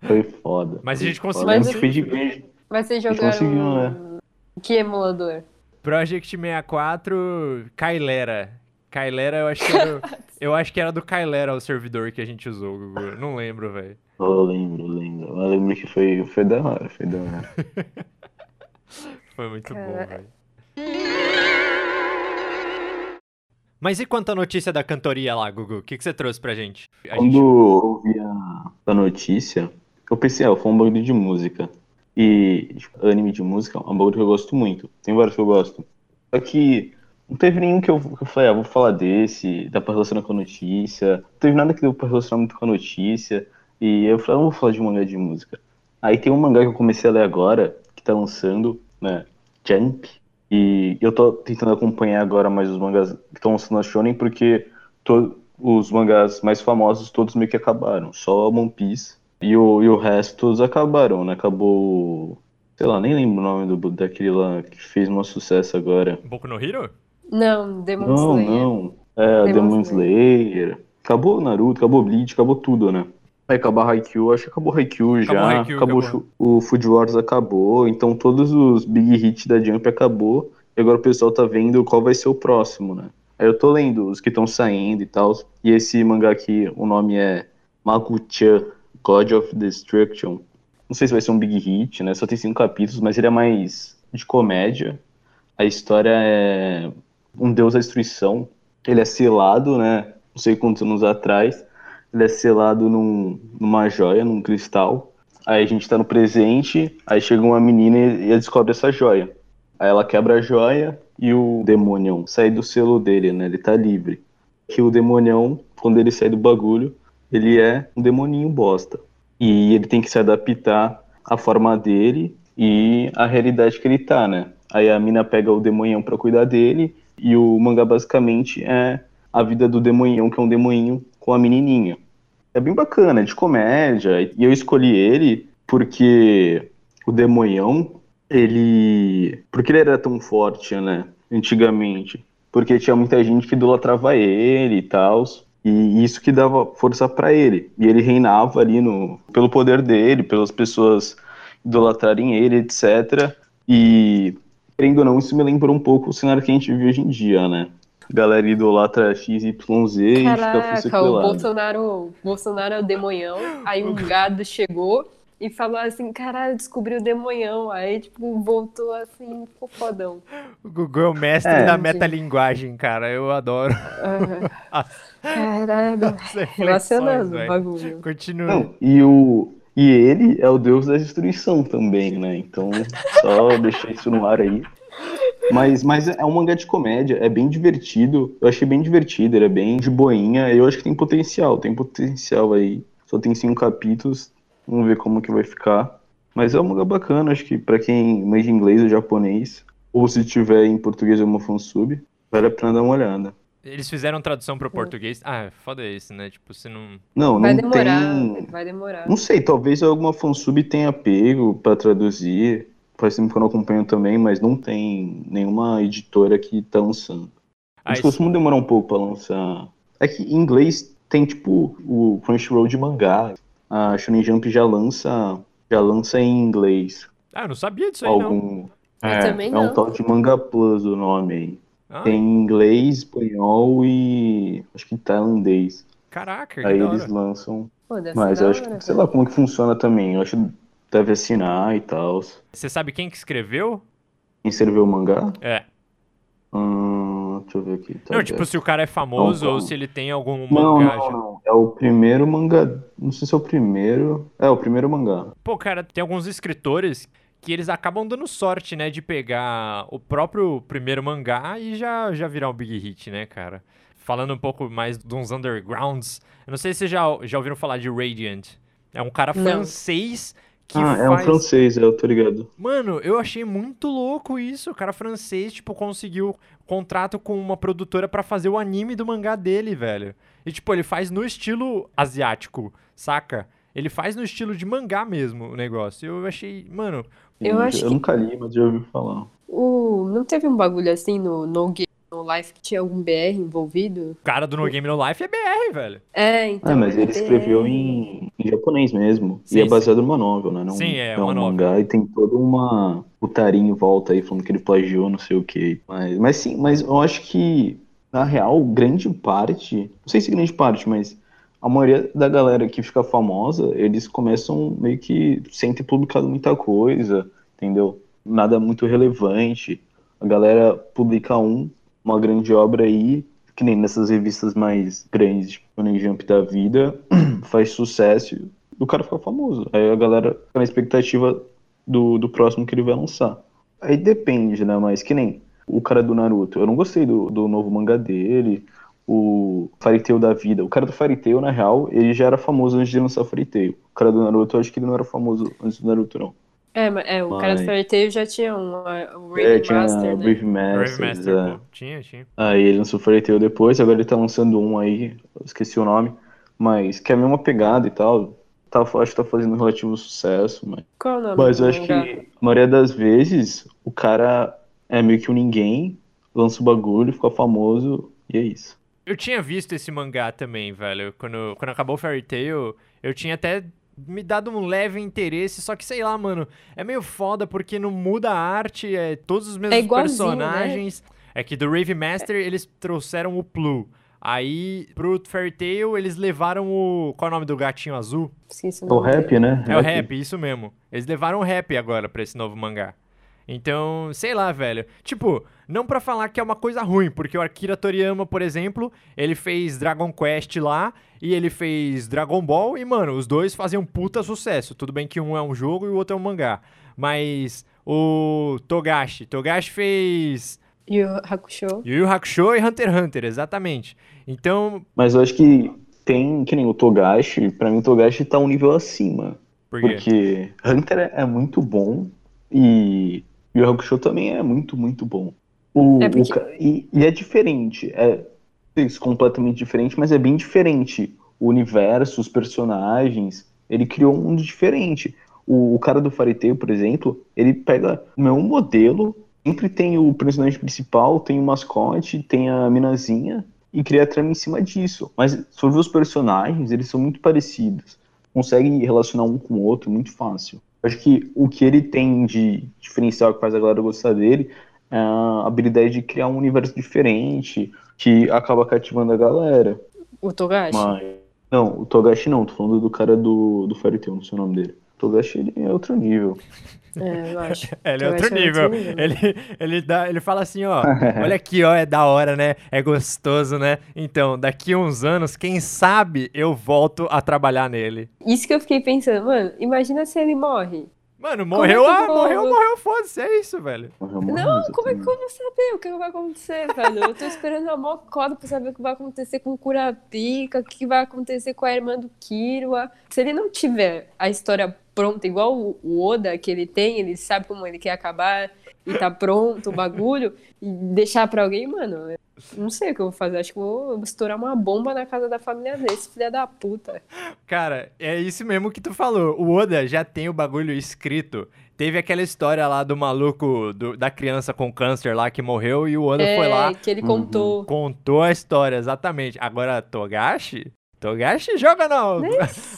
Foi foda. Mas a foi gente conseguiu. A Mas gente vez. Mas vocês gente jogaram. conseguiu, né? Que emulador? Project 64, Kailera. Kailera, eu acho que era, [laughs] eu acho que era do Kailera o servidor que a gente usou, Gugu. Não lembro, velho. Eu lembro, lembro. Eu lembro que foi, foi da hora, foi da hora. [laughs] Foi muito bom, velho. Mas e quanto à notícia da cantoria lá, Gugu? O que, que você trouxe pra gente? A Quando gente- eu ouvi a, a notícia, eu pensei, ah, foi um bagulho de música. E tipo, anime de música é um bagulho que eu gosto muito. Tem vários que eu gosto. Só que não teve nenhum que eu, que eu falei, ah, vou falar desse, dá pra relacionar com a notícia. Não teve nada que deu pra relacionar muito com a notícia. E eu falei, ah, não vou falar de mangá de música. Aí tem um mangá que eu comecei a ler agora, que tá lançando, né? Jump. E eu tô tentando acompanhar agora mais os mangás que estão lançando na Shonen, porque os mangás mais famosos todos meio que acabaram. Só One Piece e o, e o resto todos acabaram, né? Acabou. Sei lá, nem lembro o nome do, daquele lá que fez um sucesso agora. Boku no Hero? Não, Demon Não, Slayer. não. É, Demon Demon Slayer. Acabou Naruto, acabou Bleach, acabou tudo, né? Vai acabar Haikyuu, acho que acabou Haikyuu já. Acabou Haikyuu, acabou, acabou. O Food Wars acabou. Então todos os big hits da Jump acabou. E agora o pessoal tá vendo qual vai ser o próximo, né? Aí eu tô lendo os que estão saindo e tal. E esse mangá aqui, o nome é Makuchan, God of Destruction. Não sei se vai ser um big hit, né? Só tem cinco capítulos, mas ele é mais de comédia. A história é um deus da destruição. Ele é selado, né? Não sei quantos anos atrás. Ele é selado num, numa joia, num cristal. Aí a gente tá no presente, aí chega uma menina e, e descobre essa joia. Aí ela quebra a joia e o demônio sai do selo dele, né? Ele tá livre. Que o demonião, quando ele sai do bagulho, ele é um demoninho bosta. E ele tem que se adaptar à forma dele e à realidade que ele tá, né? Aí a mina pega o demonhão pra cuidar dele e o mangá basicamente é a vida do demonhão, que é um demoninho com a menininha. É bem bacana, é de comédia. E eu escolhi ele porque o demonhão, ele... Porque ele era tão forte, né? Antigamente. Porque tinha muita gente que idolatrava ele e tal. E isso que dava força pra ele. E ele reinava ali no, pelo poder dele, pelas pessoas idolatrarem ele, etc. E, querendo ou não, isso me lembra um pouco o cenário que a gente vive hoje em dia, né? Galera idolatra XYZ e fica Caraca, o. Bolsonaro, Bolsonaro é o demonhão. Aí um gado chegou e falou assim: caralho, descobriu o demonhão. Aí, tipo, voltou assim, ficou fodão. O Gugu é o mestre É. da metalinguagem, cara. Eu adoro. Ah, [laughs] Caralho, relacionando o bagulho. Continua. Não, e, o, e ele é o deus da destruição também, né? Então, só [laughs] deixar isso no ar aí. Mas, mas é um mangá de comédia, é bem divertido. Eu achei bem divertido, ele é bem de boinha. Eu acho que tem potencial, tem potencial aí. Só tem cinco capítulos, vamos ver como que vai ficar. Mas é um mangá bacana, acho que pra quem manja inglês ou japonês, ou se tiver em português ou uma fansub, vale a pena dar uma olhada. Eles fizeram tradução pro português. Ah, foda isso, né? Tipo, se não. Não, Vai não demorar, tem. vai demorar. Não sei, talvez alguma fansub tenha pego pra traduzir. Faz tempo que eu não acompanho também, mas não tem nenhuma editora que tá lançando. Ah, Eles isso- costumam demorar um pouco pra lançar. É que em inglês tem tipo o Crunchyroll de mangá. A Shonen Jump já lança já lança em inglês. Ah, eu não sabia disso aí, não. Algum. Eu É, é um tal de Manga Plus o nome aí. Ah, Tem em inglês, espanhol e acho que tailandês. Caraca, que Aí da eles lançam. Pô, Mas eu acho que, sei lá como que funciona também. Eu acho que deve assinar e tal. Você sabe quem que escreveu? Quem escreveu o mangá? É. Hum, deixa eu ver aqui. tá Não, tipo, se o cara é famoso Não, ou se ele tem algum Não, mangá não, já. não. É o primeiro mangá. Não sei se é o primeiro. É, o primeiro mangá. Pô, cara, tem alguns escritores que eles acabam dando sorte, né, de pegar o próprio primeiro mangá e já, já virar um big hit, né, cara? Falando um pouco mais de uns undergrounds, eu não sei se vocês já, já ouviram falar de Radiant. É um cara Não. francês que ah, faz... é um francês, é, eu tô ligado. Mano, eu achei muito louco isso. O cara francês, tipo, conseguiu contrato com uma produtora pra fazer o anime do mangá dele, velho. E, tipo, ele faz no estilo asiático, saca? Ele faz no estilo de mangá mesmo o negócio. Eu achei, mano, Eu E acho eu que- nunca li, mas já ouvi falar. O... Não teve um bagulho assim no No Game No Life que tinha algum BR envolvido? o cara do No Game No Life é BR, velho. É, então. Ah, mas é ele escreveu BR. em, em japonês mesmo. Sim, e é baseado numa novel, né? Não, Sim, é, não uma um mangá. E tem toda uma putaria em volta aí, falando que ele plagiou, não sei o quê. Mas, mas sim, mas eu acho que, na real, grande parte, não sei se grande parte, mas a maioria da galera que fica famosa, eles começam meio que sem ter publicado muita coisa, entendeu? Nada muito relevante. A galera publica um, uma grande obra aí, que nem nessas revistas mais grandes, tipo Shonen Jump da vida, [clears throat] faz sucesso o cara fica famoso. Aí a galera fica na expectativa do, do próximo que ele vai lançar. Aí depende, né? Mas que nem o cara do Naruto. Eu não gostei do, do novo mangá dele, o Fairy Tail da vida. O cara do Fairy Tail, na real, ele já era famoso antes de lançar Fairy Tail. O cara do Naruto, eu acho que ele não era famoso antes do Naruto, não. É, mas- é, o cara do Fairy Tail já tinha um, o É, Raven tinha Master, né? Brave Brave Master, é. Tinha, tinha. Aí ele lançou Fairy Tail depois, agora ele tá lançando um aí, eu esqueci o nome, mas que é a mesma pegada e tal. Tá, acho que tá fazendo um relativo sucesso, mas, Qual é o nome mas eu acho que a maioria das vezes o cara é meio que um ninguém, lança o bagulho, fica famoso e é isso. Eu tinha visto esse mangá também, velho. Quando, quando acabou o Fairy Tail, eu tinha até me dado um leve interesse, só que sei lá, mano, é meio foda porque não muda a arte, é todos os mesmos igualzinho, né? personagens. É que do Rave Master eles trouxeram o Plu. Aí, pro Fairy Tail, eles levaram o. Qual é o nome do gatinho azul? Esqueci o É o rap, né? É o rap, isso mesmo. Eles levaram o rap agora pra esse novo mangá. Então, sei lá, velho. Tipo, não pra falar que é uma coisa ruim, porque o Akira Toriyama, por exemplo, ele fez Dragon Quest lá e ele fez Dragon Ball e, mano, os dois fazem um puta sucesso. Tudo bem que um é um jogo e o outro é um mangá. Mas o Togashi, Togashi fez Yu Yu Hakusho. Yu Yu Hakusho e Hunter x Hunter, exatamente. Então, Mas eu acho que tem, que nem o Togashi, pra mim o Togashi tá um nível acima. por quê? Porque Hunter é- muito bom e Yu Yu Hakusho também é muito, muito bom. O, É porque- o e, e é diferente, é isso, completamente diferente, mas é bem diferente. O universo, os personagens, ele criou um mundo diferente. O, o cara do Tail, por exemplo, ele pega o mesmo modelo, sempre tem o personagem principal, tem o mascote, tem a minazinha, e cria a trama em cima disso. Mas sobre os personagens, eles são muito parecidos consegue relacionar um com o outro muito fácil. Acho que o que ele tem de diferencial que faz a galera gostar dele é a habilidade de criar um universo diferente que acaba cativando a galera. O Togashi? Mas, não, o Togashi não, tô falando do cara do, do Fairy Tail, não sei o nome dele. O Togashi ele é outro nível. É, eu acho. É, [laughs] ele é Togashi outro nível. Ele, ele, dá, ele fala assim, ó, [laughs] olha aqui, ó, é da hora, né? É gostoso, né? Então, daqui uns anos, quem sabe eu volto a trabalhar nele. Isso que eu fiquei pensando, mano, imagina se ele morre. Mano, morreu, é ah, eu vou- morreu, morreu, foda-se, é isso, velho. Morreu Não, mais, como é que eu vou saber o que vai acontecer, velho? Eu tô esperando a mó coda pra saber o que vai acontecer com o Kurapika, o que vai acontecer com a irmã do Kirua. Se ele não tiver a história pronta, igual o Oda que ele tem, ele sabe como ele quer acabar e tá pronto o bagulho, e deixar pra alguém, mano, não sei o que eu vou fazer. Acho que vou estourar uma bomba na casa da família desse, filha da puta. Cara, é isso mesmo que tu falou. O Oda já tem o bagulho escrito. Teve aquela história lá do maluco, do- da criança com câncer lá que morreu e o Oda é, foi lá, que ele Uhum. contou. contou a história, exatamente. Agora, Togashi, Togashi joga não.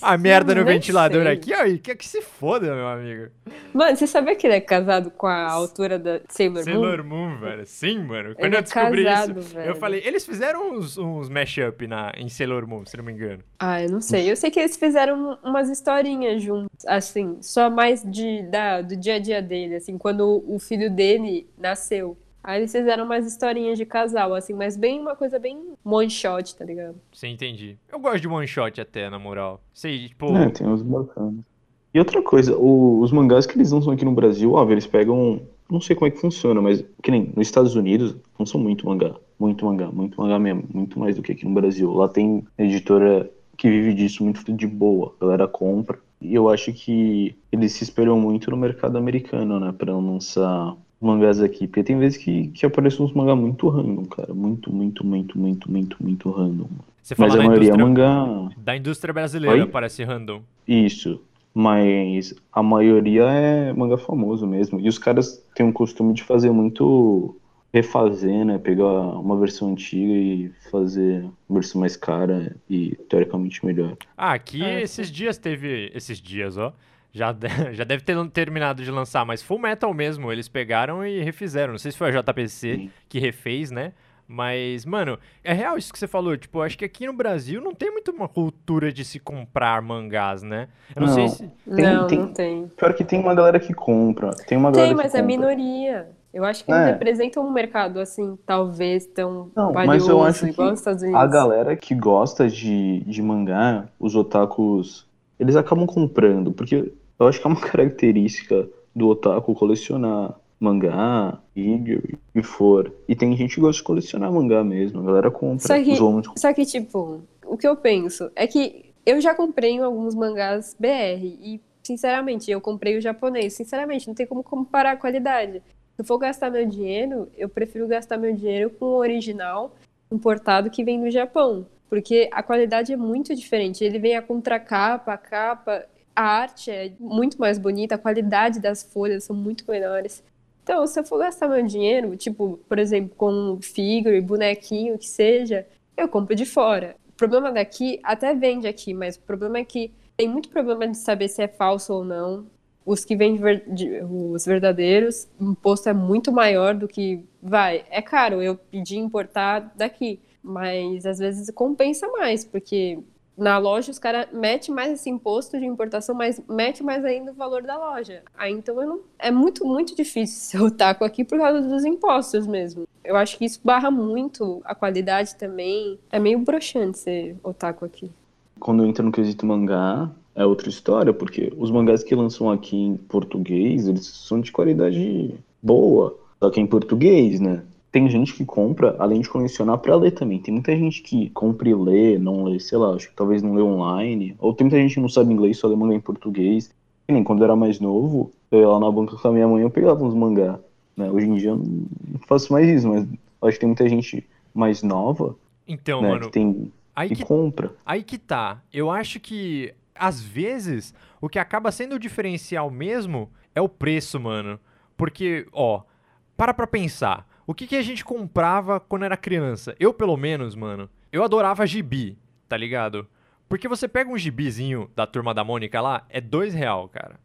A merda no ventilador sei. aqui, ó, e quer que se foda, meu amigo. Mano, você sabia que ele é casado com a autora da Sailor Moon? Sailor Moon, velho. Sim, mano. Quando Ele eu é descobri casado, isso, velho. eu falei, eles fizeram uns, uns mashup na, em Sailor Moon, se não me engano. Ah, eu não sei. Eu sei que eles fizeram umas historinhas juntos, assim, só mais de, da, do dia a dia dele, assim, quando o filho dele nasceu. Aí eles fizeram umas historinhas de casal, assim, mas bem uma coisa bem one shot, tá ligado? Você entendi. Eu gosto de one shot até, na moral. Sei, tipo. É, tem uns bacanas. E outra coisa, o- os mangás que eles lançam aqui no Brasil, óbvio, eles pegam. Não sei como é que funciona, mas que nem nos Estados Unidos, lançam muito mangá. Muito mangá, muito mangá mesmo. Muito mais do que aqui no Brasil. Lá tem editora que vive disso muito de boa. A galera compra. E eu acho que eles se espelham muito no mercado americano, né? Pra lançar mangás aqui. Porque tem vezes que, que aparecem uns mangá muito random, cara. Muito, muito, muito, muito, muito, muito random. Você fala Mas a da maioria é indústria, mangá. da indústria brasileira, Oi? parece random. Isso. Mas a maioria é manga famoso mesmo. E os caras têm um costume de fazer muito refazer, né? Pegar uma versão antiga e fazer uma versão mais cara e teoricamente melhor. Ah, aqui Ah, esses dias teve. Esses dias, ó. Já, de- [laughs] já deve ter terminado de lançar, mas Full Metal mesmo, eles pegaram e refizeram. Não sei se foi a JPC Sim. que refez, né? Mas, mano, é real isso que você falou. Tipo, acho que aqui no Brasil não tem muito uma cultura de se comprar mangás, né? Eu não, sei Não. se. Tem- não, tem- não tem. Pior que tem uma galera que compra. Tem uma galera Tem, que mas é minoria. Eu acho que É. representam um mercado, assim, talvez tão Não, mas valioso, eu acho que igual os Estados Unidos. A galera que gosta de, de mangá, os otakus, eles acabam comprando, porque eu acho que é uma [laughs] característica do otaku colecionar mangá, figure, e for. E tem gente que gosta de colecionar mangá mesmo, a galera compra. Só que- Os homens Só que, tipo, o que eu penso é que eu já comprei alguns mangás BR e, sinceramente, eu comprei o japonês. Sinceramente, não tem como comparar a qualidade. Se eu for gastar meu dinheiro, eu prefiro gastar meu dinheiro com o original importado que vem do Japão. Porque a qualidade é muito diferente. Ele vem a contracapa, a capa, a arte é muito mais bonita, a qualidade das folhas são muito melhores. Então, se eu for gastar meu dinheiro, tipo, por exemplo, com figure, bonequinho, que seja, eu compro de fora. O problema daqui, até vende aqui, mas o problema é que tem muito problema de saber se é falso ou não. Os que vêm de ver- os verdadeiros, o imposto é muito maior do que vai. É caro eu pedir importar daqui, mas às vezes compensa mais, porque na loja os caras metem mais esse imposto de importação, mas mete mais ainda o valor da loja. Aí então não... é muito, muito difícil [laughs] ser otaku aqui por causa dos impostos mesmo. Eu acho que isso barra muito a qualidade também. É meio broxante ser otaku aqui. quando entra no quesito mangá, é outra história, porque os mangás que lançam aqui em português, eles são de qualidade boa, só que é em português, né? Tem gente que compra, além de colecionar, pra ler também. Tem muita gente que compra e lê, não lê, sei lá, acho que talvez não lê online. Ou tem muita gente que não sabe inglês, só lê mangá em português. Que nem quando eu era mais novo, eu ia lá na banca com a minha mãe, eu pegava uns mangá. Né? Hoje em dia eu não faço mais isso, mas acho que tem muita gente mais nova, Então, né, mano, que tem aí e que compra. Aí que tá. Eu acho que, às vezes, o que acaba sendo o diferencial mesmo é o preço, mano. Porque, ó, para pra pensar. O que, que a gente comprava quando era criança? Eu, pelo menos, mano, eu adorava gibi, tá ligado? Porque você pega um gibizinho da Turma da Mônica lá, é dois real, cara.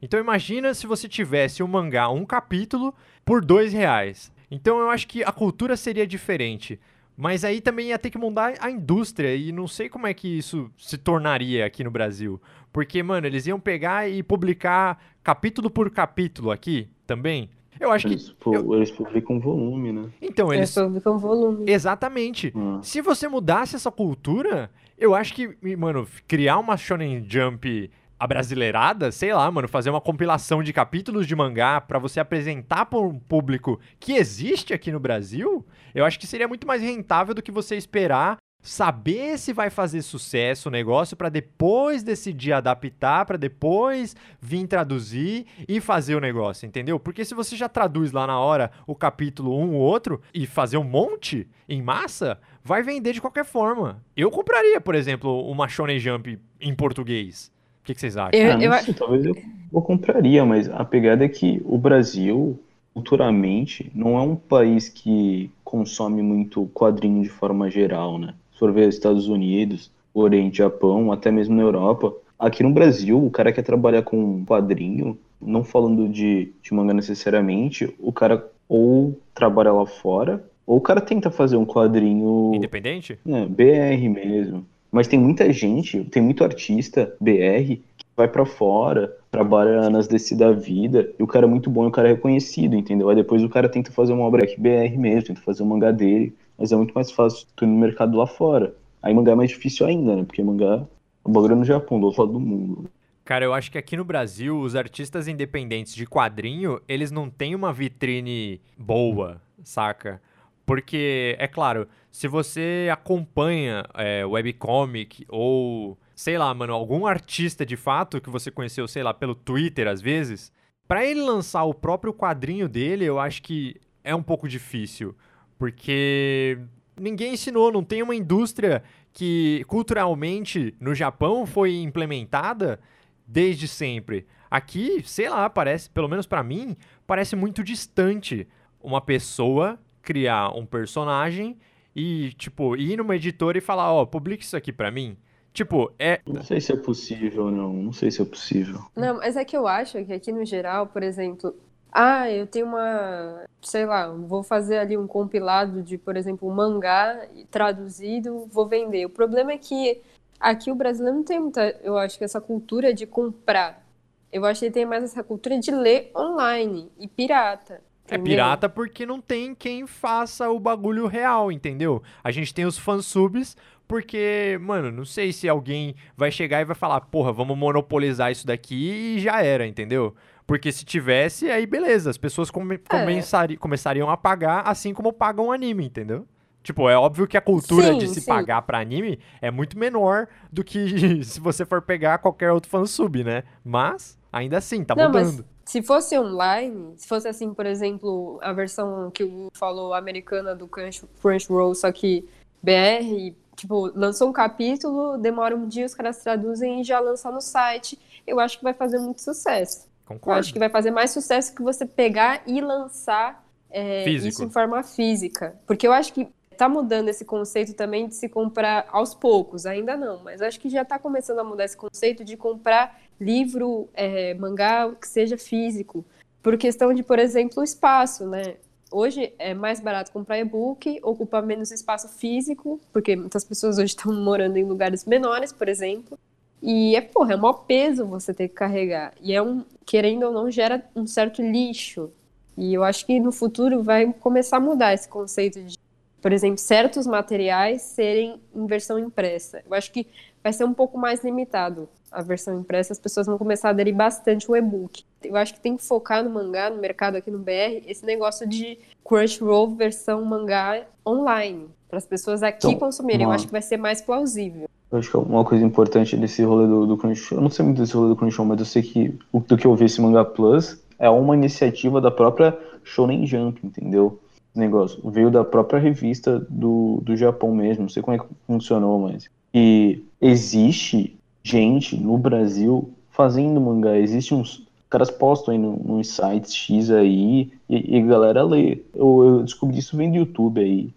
Então imagina se você tivesse um mangá, um capítulo, por dois reais. Então eu acho que a cultura seria diferente. Mas aí também ia ter que mudar a indústria e não sei como é que isso se tornaria aqui no Brasil. Porque, mano, eles iam pegar e publicar capítulo por capítulo aqui também. Eu acho que. Eles, pu- eles publicam volume, né? Então, Eles eles. publicam volume. Exatamente. Ah. Se você mudasse essa cultura, eu acho que, mano, criar uma Shonen Jump abrasileirada, sei lá, mano, fazer uma compilação de capítulos de mangá pra você apresentar para um público que existe aqui no Brasil, eu acho que seria muito mais rentável do que você esperar saber se vai fazer sucesso o negócio pra depois decidir adaptar, pra depois vir traduzir e fazer o negócio, entendeu? Porque se você já traduz lá na hora o capítulo um ou outro e fazer um monte em massa, vai vender de qualquer forma. Eu compraria, por exemplo, uma Shonen Jump em português. O que, que vocês acham? Eu- Ah, não sei, talvez eu, eu compraria, mas a pegada é que o Brasil, culturalmente, não é um país que consome muito quadrinho de forma geral, né? For ver os Estados Unidos, Oriente, Japão, até mesmo na Europa. Aqui no Brasil, o cara quer trabalhar com quadrinho, não falando de, de manga necessariamente, o cara ou trabalha lá fora, ou o cara tenta fazer um quadrinho. Independente? É, BR mesmo. Mas tem muita gente, tem muito artista BR que vai para fora, trabalha nas DC da vida, e o cara é muito bom e o cara é reconhecido, entendeu? Aí depois o cara tenta fazer uma obra aqui BR mesmo, tenta fazer um mangá dele, mas é muito mais fácil tu ir no mercado lá fora. Aí mangá é mais difícil ainda, né? Porque mangá o bagulho é no Japão, do outro lado do mundo. Cara, eu acho que aqui no Brasil, os artistas independentes de quadrinho, eles não têm uma vitrine boa, saca? Porque, é claro, se você acompanha é, webcomic ou, sei lá, mano, algum artista de fato que você conheceu, sei lá, pelo Twitter às vezes, para ele lançar o próprio quadrinho dele, eu acho que é um pouco difícil. Porque ninguém ensinou, não tem uma indústria que culturalmente no Japão foi implementada desde sempre. Aqui, sei lá, parece, pelo menos para mim, parece muito distante uma pessoa criar um personagem e, tipo, ir numa editora e falar, ó, oh, publique isso aqui para mim. Tipo, é. Não sei se é possível, não. Não sei se é possível. Não, mas é que eu acho que aqui no geral, por exemplo, ah, eu tenho uma, sei lá, vou fazer ali um compilado de, por exemplo, um mangá traduzido, vou vender. O problema é que aqui o brasileiro não tem muita, eu acho que essa cultura de comprar. Eu acho que ele tem mais essa cultura de ler online e pirata. É pirata porque não tem quem faça o bagulho real, entendeu? A gente tem os fansubs porque, mano, não sei se alguém vai chegar e vai falar, porra, vamos monopolizar isso daqui e já era, entendeu? Porque se tivesse, aí beleza, as pessoas come é. começariam a pagar assim como pagam o anime, entendeu? Tipo, é óbvio que a cultura sim, de se sim. pagar pra anime é muito menor do que [laughs] se você for pegar qualquer outro fansub, né? Mas, ainda assim, tá Não, mudando. se fosse online, se fosse assim, por exemplo, a versão que o falou americana do Crunchyroll, só que BR, tipo, lançou um capítulo, demora um dia, os caras traduzem e já lançam no site, eu acho que vai fazer muito sucesso. Concordo. Eu acho que vai fazer mais sucesso que você pegar e lançar é, isso em forma física. Porque eu acho que tá mudando esse conceito também de se comprar aos poucos, ainda não, mas acho que já está começando a mudar esse conceito de comprar livro, é, mangá, que seja físico. Por questão de, por exemplo, o espaço, né? Hoje é mais barato comprar e-book, ocupa menos espaço físico, porque muitas pessoas hoje [laughs] estão morando em lugares menores, por exemplo. E é, porra, é um maior peso você ter que carregar. E é um, querendo ou não, gera um certo lixo. E eu acho que no futuro vai começar a mudar esse conceito de, por exemplo, certos materiais serem em versão impressa. Eu acho que vai ser um pouco mais limitado a versão impressa, as pessoas vão começar a aderir bastante o e-book. Eu acho que tem que focar no mangá, no mercado aqui no BR, esse negócio de Crunchyroll versão mangá online, para as pessoas aqui então, consumirem. Uma... Eu acho que vai ser mais plausível. Eu acho que é uma coisa importante desse rolê do, do Crunchyroll, eu não sei muito desse rolê do Crunchyroll, mas eu sei que do que eu vi esse Manga Plus é uma iniciativa da própria Shonen Jump, entendeu? Esse negócio veio da própria revista do, do Japão mesmo, não sei como é que funcionou, mas. E existe gente no Brasil fazendo mangá, existe uns caras postam aí nos sites X aí e, e galera lê. Eu, eu descobri isso vendo do YouTube aí,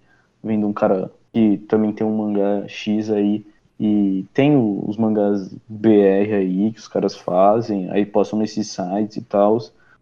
vendo um cara que também tem um mangá X aí e tem os mangás BR aí que os caras fazem, aí postam nesses sites e tal.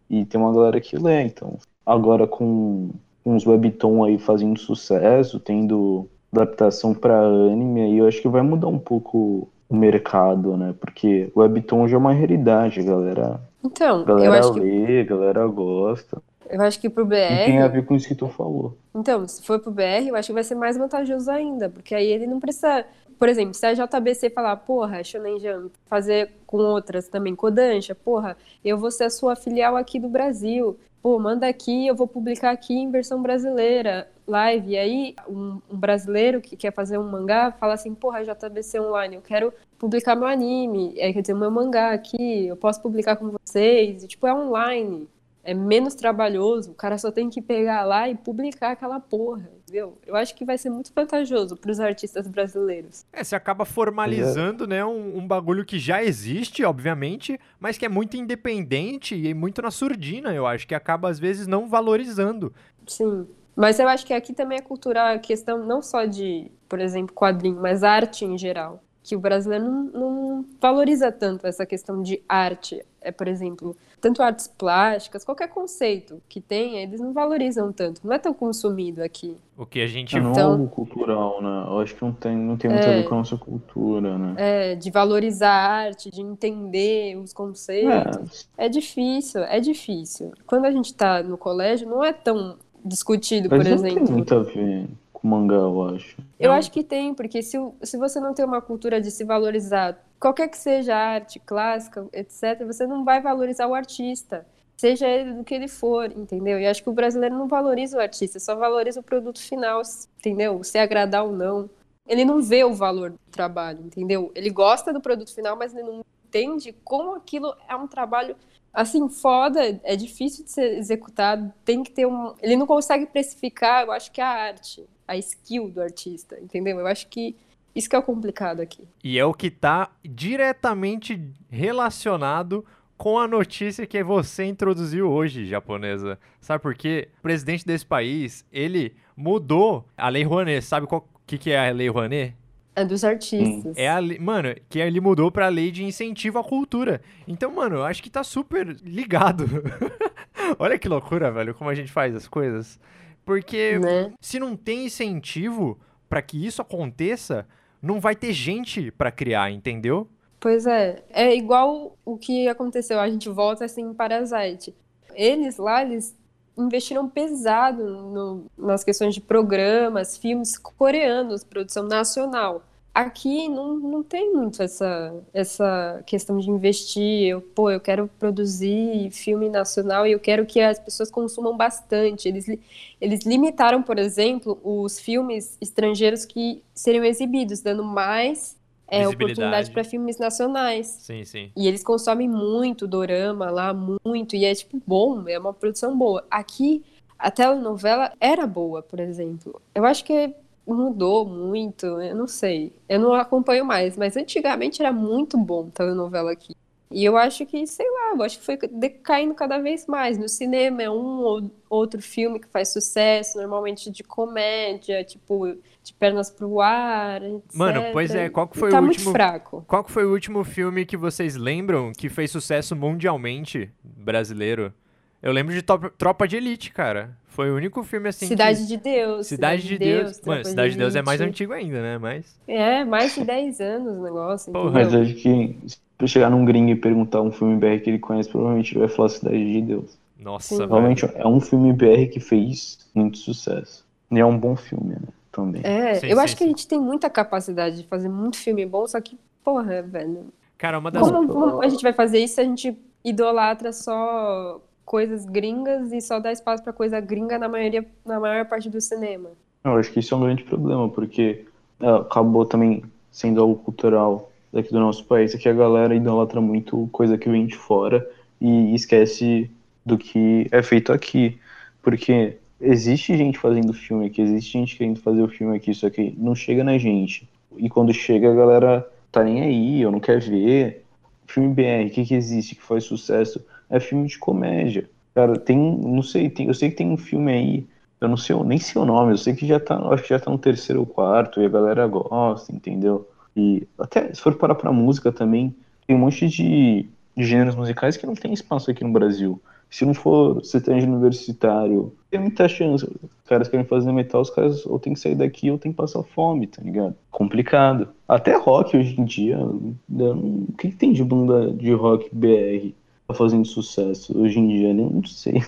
E tem uma galera que lê, então. Agora com uns webtoon aí fazendo sucesso, tendo adaptação para anime, aí eu acho que vai mudar um pouco o mercado, né? Porque o webtoon já é uma realidade, a galera. Então, a galera eu acho lê, que... a galera gosta. Eu acho que pro BR. E tem a ver com isso que tu falou. Então, se for pro BR, eu acho que vai ser mais vantajoso ainda, porque aí ele não precisa por exemplo, se a JBC falar, porra, Shonen Jump, fazer com outras também, Kodansha, porra, eu vou ser a sua filial aqui do Brasil, pô, manda aqui, eu vou publicar aqui em versão brasileira, live, e aí um, um brasileiro que quer fazer um mangá fala assim, porra, JBC Online, eu quero publicar meu anime, é, quer dizer, meu mangá aqui, eu posso publicar com vocês, e, tipo, é online, é menos trabalhoso, o cara só tem que pegar lá e publicar aquela porra, entendeu? Eu acho que vai ser muito vantajoso para os artistas brasileiros. É, você acaba formalizando, é. né, um, um, bagulho que já existe, obviamente, mas que é muito independente e muito na surdina, eu acho, que acaba às vezes não valorizando. Sim. Mas eu acho que aqui também é cultural a questão não só de, por exemplo, quadrinho, mas arte em geral. Que o brasileiro não, não valoriza tanto essa questão de arte. É, por exemplo, tanto artes plásticas, qualquer conceito que tenha, eles não valorizam tanto. Não é tão consumido aqui. O que a gente É, não é Então- algo cultural, né? Eu acho que não tem, não tem muito a É. ver com a nossa cultura, né? É, de valorizar a arte, de entender os conceitos. É, É difícil, é difícil. Quando a gente tá no colégio, não é tão discutido, mas por não tem exemplo. muito a ver com mangá, eu acho. Eu acho que tem, porque se, se você não tem uma cultura de se valorizar, qualquer que seja a arte clássica, etc., você não vai valorizar o artista, seja ele do que ele for, entendeu? E acho que o brasileiro não valoriza o artista, só valoriza o produto final, entendeu? Se agradar ou não. Ele não vê o valor do trabalho, entendeu? Ele gosta do produto final, mas ele não entende como aquilo é um trabalho assim, foda, é difícil de ser executado, tem que ter um. Ele não consegue precificar, eu acho que é a arte, a skill do artista, entendeu? Eu acho que isso que é o complicado aqui. E é o que tá diretamente relacionado com a notícia que você introduziu hoje, japonesa. Sabe por quê? O presidente desse país, ele mudou a Lei Rouanet. Sabe o que, que é a Lei Rouanet? É dos artistas. É a mano, que ele mudou pra lei de incentivo à cultura. Então, mano, eu acho que tá super ligado. [laughs] Olha que loucura, velho, como a gente faz as coisas. Porque Né? se não tem incentivo pra que isso aconteça, não vai ter gente pra criar, entendeu? Pois é, é igual o que aconteceu, a gente volta assim em Parasite. Eles lá, eles investiram pesado no- nas questões de programas, filmes coreanos, produção nacional. Aqui não, não tem muito essa, essa questão de investir. Eu, pô, eu quero produzir filme nacional e eu quero que as pessoas consumam bastante. Eles, eles limitaram, por exemplo, os filmes estrangeiros que seriam exibidos, dando mais é, oportunidade para filmes nacionais. Sim, sim. E eles consomem muito dorama lá, muito, e é tipo bom, é uma produção boa. Aqui, a telenovela era boa, por exemplo. Eu acho que mudou muito, eu não sei. Eu não acompanho mais, mas antigamente era muito bom telenovela aqui. E eu acho que, sei lá, eu acho que foi decaindo cada vez mais. No cinema é um ou outro filme que faz sucesso, normalmente de comédia, tipo, de pernas pro ar, etc. Mano, pois é, qual que foi tá o muito último fraco. Qual que foi o último filme que vocês lembram que fez sucesso mundialmente brasileiro? Eu lembro de Tropa de Elite, cara. Foi o único filme assim Cidade que... de Deus. Cidade de Deus. Mano, Tropa Cidade de Deus é mais antigo ainda, né? Mas É, mais de 10 anos o negócio, Porra. Mas acho que se eu chegar num gringo e perguntar um filme BR que ele conhece, provavelmente ele vai falar Cidade de Deus. nossa, Sim. Provavelmente é um filme BR que fez muito sucesso. E é um bom filme, né? Também. É, Sim, eu sim, acho que sim. a gente tem muita capacidade de fazer muito filme bom, só que, porra, velho. Cara, uma das Como, como a gente vai fazer isso se a gente idolatra só coisas gringas e só dá espaço pra coisa gringa na maioria, na maior parte do cinema? Eu acho que isso é um grande problema, porque é, acabou também sendo algo cultural daqui do nosso país, é que a galera idolatra muito coisa que vem de fora e esquece do que é feito aqui. Porque existe gente fazendo filme aqui, existe gente querendo fazer o filme aqui, só que não chega na gente. E quando chega, a galera tá nem aí, eu não quero ver. Filme BR, o que que existe que faz sucesso? É filme de comédia. Cara, tem, não sei, tem, eu sei que tem um filme aí eu não sei, nem sei o nome, eu sei que já tá, acho que já tá no terceiro ou quarto e a galera gosta, entendeu? E até se for parar pra música também, tem um monte de, de gêneros musicais que não tem espaço aqui no Brasil. Se não for sertanejo universitário, tem muita chance. Os caras querem fazer metal, os caras ou tem que sair daqui ou tem que passar fome, tá ligado? Complicado. Até rock hoje em dia, não- o que, que tem de banda de rock BR fazendo sucesso hoje em dia? Não sei.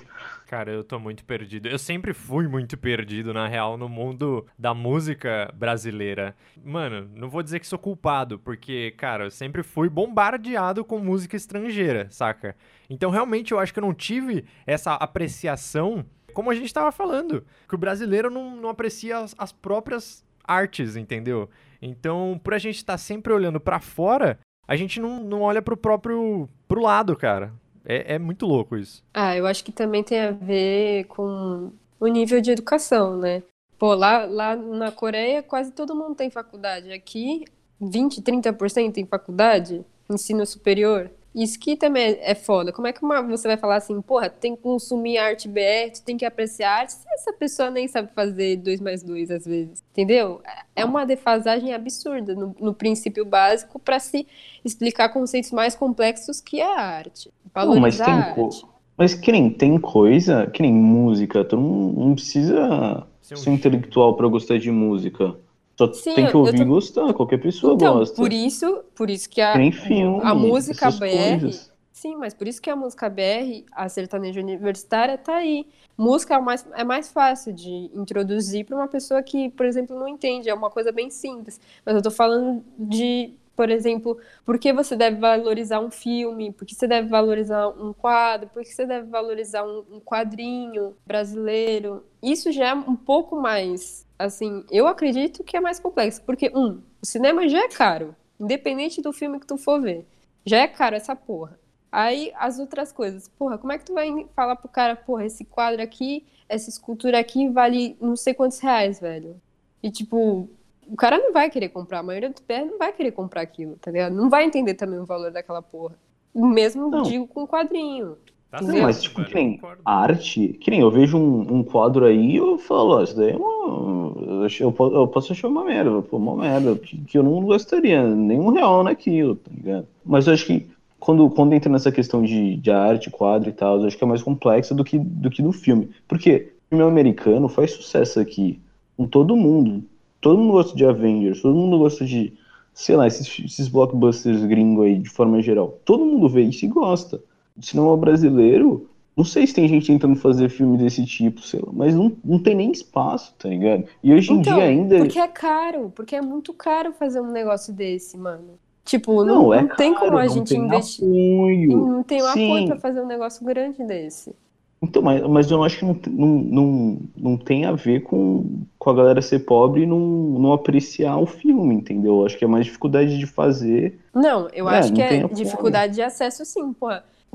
Cara, eu tô muito perdido. Eu sempre fui muito perdido, na real, no mundo da música brasileira. Mano, não vou dizer que sou culpado, porque, cara, eu sempre fui bombardeado com música estrangeira, saca? Então, realmente, eu acho que eu não tive essa apreciação, como a gente tava falando, que o brasileiro não, não aprecia as, as próprias artes, entendeu? Então, por a gente estar sempre olhando pra fora, a gente não, não olha pro próprio pro lado, cara. É, é muito louco isso. Ah, eu acho que também tem a ver com o nível de educação, né? Pô, lá, lá na Coreia quase todo mundo tem faculdade. Aqui, 20, 30% tem faculdade, ensino superior. Isso que também é foda. Como é que uma, você vai falar assim, porra, tem que consumir arte BR, tu tem que apreciar arte, se essa pessoa nem sabe fazer dois mais dois às vezes, entendeu? É uma defasagem absurda no, no princípio básico para se explicar conceitos mais complexos que é a arte. Não, mas tem a co- arte. Mas que nem tem coisa, que nem música, tu não, não precisa Ser um ser intelectual pra gostar de música. Só Sim, tem que ouvir tô- e gostar, qualquer pessoa Então, gosta. por isso, por isso que a, Que filme, a música BR coisas. Sim, mas por isso que a música BR, a sertaneja universitária, tá aí. Música é mais, é mais fácil de introduzir para uma pessoa que, por exemplo, não entende. É uma coisa bem simples. Mas eu tô falando de, por exemplo, por que você deve valorizar um filme, por que você deve valorizar um quadro, por que você deve valorizar um, um quadrinho brasileiro. Isso já é um pouco mais, assim, eu acredito que é mais complexo. Porque, um, o cinema já é caro, independente do filme que tu for ver. Já é caro essa porra. Aí as outras coisas, porra, como é que tu vai falar pro cara, porra, esse quadro aqui, essa escultura aqui vale não sei quantos reais, velho? E tipo, o cara não vai querer comprar, a maioria do PR não vai querer comprar aquilo, tá ligado? Não vai entender também o valor daquela porra. O mesmo Não. digo com quadrinho. Tá Não, mas tipo, velho, que nem arte, que nem eu vejo um, um quadro aí e eu falo, ó, isso daí é uma. Eu, acho- eu po- eu posso achar uma merda, pô, uma merda, que, que eu não gastaria nenhum real naquilo, tá ligado? Mas eu acho que quando, quando entra nessa questão de, de arte, quadro e tal, eu acho que é mais complexo do que, do que do filme. Porque o filme americano faz sucesso aqui com todo mundo. Todo mundo gosta de Avengers, todo mundo gosta de, sei lá, esses, esses blockbusters gringos aí, de forma geral. Todo mundo vê isso e gosta. O cinema brasileiro, não sei se tem gente tentando fazer filme desse tipo, sei lá, mas não, não tem nem espaço, tá ligado? E hoje em Então, dia ainda. porque é caro, porque é muito caro fazer um negócio desse, mano. Tipo, Não, não, é não tem caro, como a não gente tem investir. apoio. Não tem um apoio pra fazer um negócio grande desse. Então, mas, mas eu acho que não, não, não, não tem a ver com, com a galera ser pobre e não, não apreciar o filme, entendeu? Eu acho que é mais dificuldade de fazer. Não, eu É, acho que é dificuldade de acesso, sim, pô.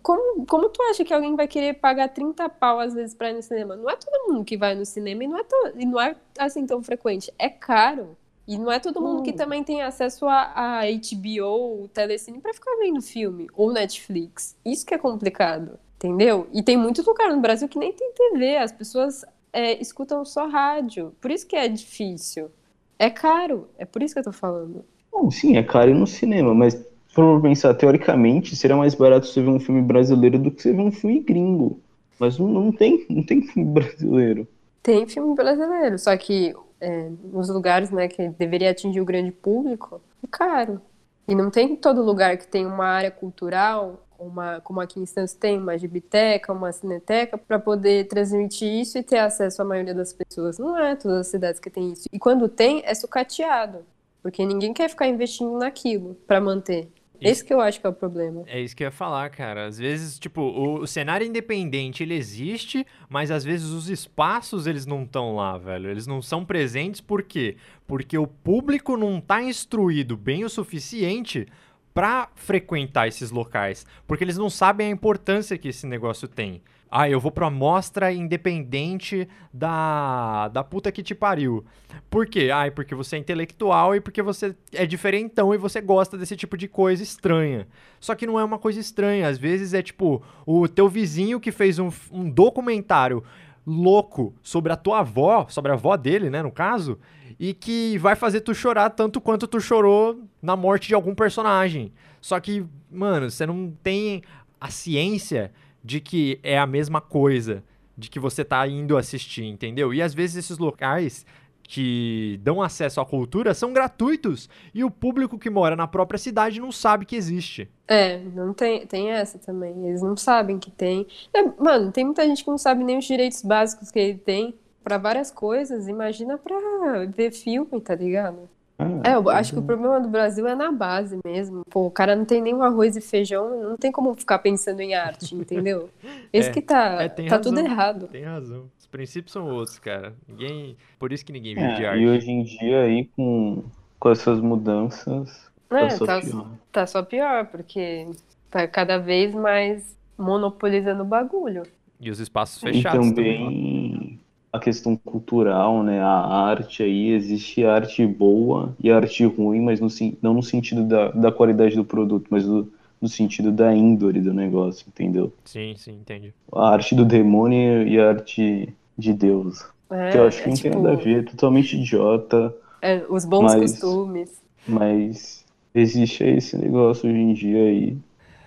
Como, como tu acha que alguém vai querer pagar 30 pau às vezes pra ir no cinema? Não é todo mundo que vai no cinema e não é, tão, e não é assim tão frequente. É caro. E não é todo mundo que Hum. também tem acesso a, a HBO, o Telecine pra ficar vendo filme, ou Netflix. Isso que é complicado, entendeu? E tem muito lugar no Brasil que nem tem TV, as pessoas é, escutam só rádio. Por isso que é difícil. É caro, é por isso que eu tô falando. Bom, sim, é caro no cinema, mas se for pensar, teoricamente, seria mais barato você ver um filme brasileiro do que você ver um filme gringo. Mas não, não tem, não tem filme [laughs] brasileiro. Tem filme brasileiro, só que é, nos lugares né, que deveria atingir o grande público, é caro. E não tem em todo lugar que tem uma área cultural, uma, como aqui em Santos tem, uma gibiteca, uma cineteca, para poder transmitir isso e ter acesso à maioria das pessoas. Não é todas as cidades que tem isso. E quando tem, é sucateado, porque ninguém quer ficar investindo naquilo para manter. Esse que eu acho que é o problema. É isso que eu ia falar, cara. Às vezes, tipo, o, o cenário independente, ele existe, mas às vezes os espaços, eles não estão lá, velho. Eles não são presentes, por quê? Porque o público não tá instruído bem o suficiente pra frequentar esses locais. Porque eles não sabem a importância que esse negócio tem. Ah, eu vou pra mostra independente da, da puta que te pariu. Por quê? Ah, porque você é intelectual e porque você é diferentão e você gosta desse tipo de coisa estranha. Só que não é uma coisa estranha. Às vezes é tipo o teu vizinho que fez um, um documentário louco sobre a tua avó, sobre a avó dele, né, no caso, e que vai fazer tu chorar tanto quanto tu chorou na morte de algum personagem. Só que, mano, você não tem a ciência de que é a mesma coisa, de que você tá indo assistir, entendeu? E às vezes esses locais que dão acesso à cultura são gratuitos e o público que mora na própria cidade não sabe que existe. É, não tem, tem essa também. Eles não sabem que tem. É, mano, tem muita gente que não sabe nem os direitos básicos que ele tem pra várias coisas. Imagina pra ver filme, tá ligado? Ah, É, eu acho que o problema do Brasil é na base mesmo. Pô, o cara não tem nem um arroz e feijão, não tem como ficar pensando em arte, entendeu? [laughs] Esse É, que tá, é, tem tá razão. tudo errado. Tem razão. Os princípios são outros, cara. Ninguém, por isso que ninguém vive de É, arte. e hoje em dia aí com, com essas mudanças, É, tá só tá, pior. tá só pior, porque tá cada vez mais monopolizando o bagulho. E os espaços E fechados também. também a questão cultural, né? A arte aí, existe arte boa e arte ruim, mas no, não no sentido da, da qualidade do produto, mas do, no sentido da índole do negócio, entendeu? Sim, sim, entendi. A arte do demônio e a arte de Deus. É, que eu acho que é não tem tipo, nada a ver, é totalmente idiota, é, os bons Mas- costumes. mas existe esse negócio hoje em dia aí.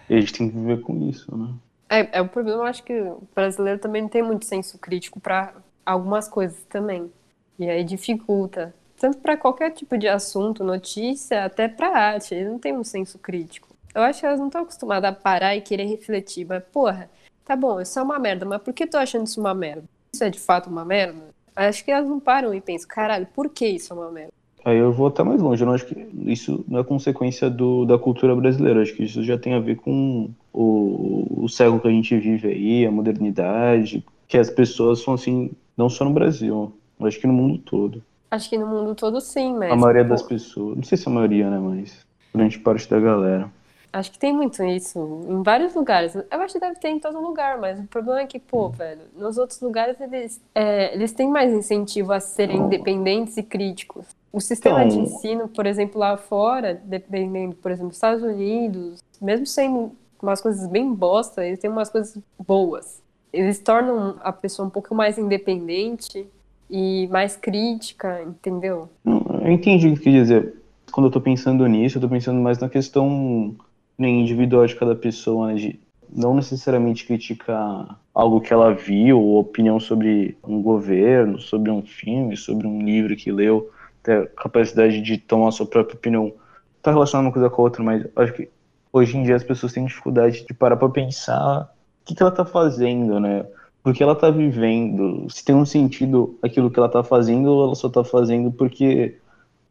E a gente tem que viver com isso, né? É, é o problema, eu acho que o brasileiro também não tem muito senso crítico para algumas coisas também. E aí dificulta. Tanto para qualquer tipo de assunto, notícia, até para arte. Eles não têm um senso crítico. Eu acho que elas não estão acostumadas a parar e querer refletir. Mas, porra, tá bom, isso é uma merda, mas por que eu tô achando isso uma merda? Isso é de fato uma merda? Acho que elas não param e pensam, caralho, por que isso é uma merda? Aí eu vou até mais longe, eu não acho que isso não é consequência do, da cultura brasileira, eu acho que isso já tem a ver com o, o século que a gente vive aí, a modernidade, que as pessoas são assim, não só no Brasil, acho que no mundo todo. Acho que no mundo todo sim, mas. A maioria das pessoas, não sei se a maioria, né, mas grande parte da galera. Acho que tem muito isso em vários lugares. Eu acho que deve ter em todo lugar, mas o problema é que, pô, velho, nos outros lugares eles, é, eles têm mais incentivo a serem independentes e críticos. O sistema de Então- ensino, por exemplo, lá fora, dependendo, por exemplo, dos Estados Unidos, mesmo sendo umas coisas bem bosta, eles têm umas coisas boas. Eles tornam a pessoa um pouco mais independente e mais crítica, entendeu? Eu entendi o que quer dizer. Quando eu tô pensando nisso, eu tô pensando mais na questão né, individual de cada pessoa, né, de não necessariamente criticar algo que ela viu, ou opinião sobre um governo, sobre um filme, sobre um livro que leu, ter a capacidade de tomar sua própria opinião. Tá relacionado uma coisa com a outra, mas acho que hoje em dia as pessoas têm dificuldade de parar pra pensar que, que ela tá fazendo, né? Porque ela tá vivendo, se tem um sentido aquilo que ela tá fazendo, ou ela só tá fazendo porque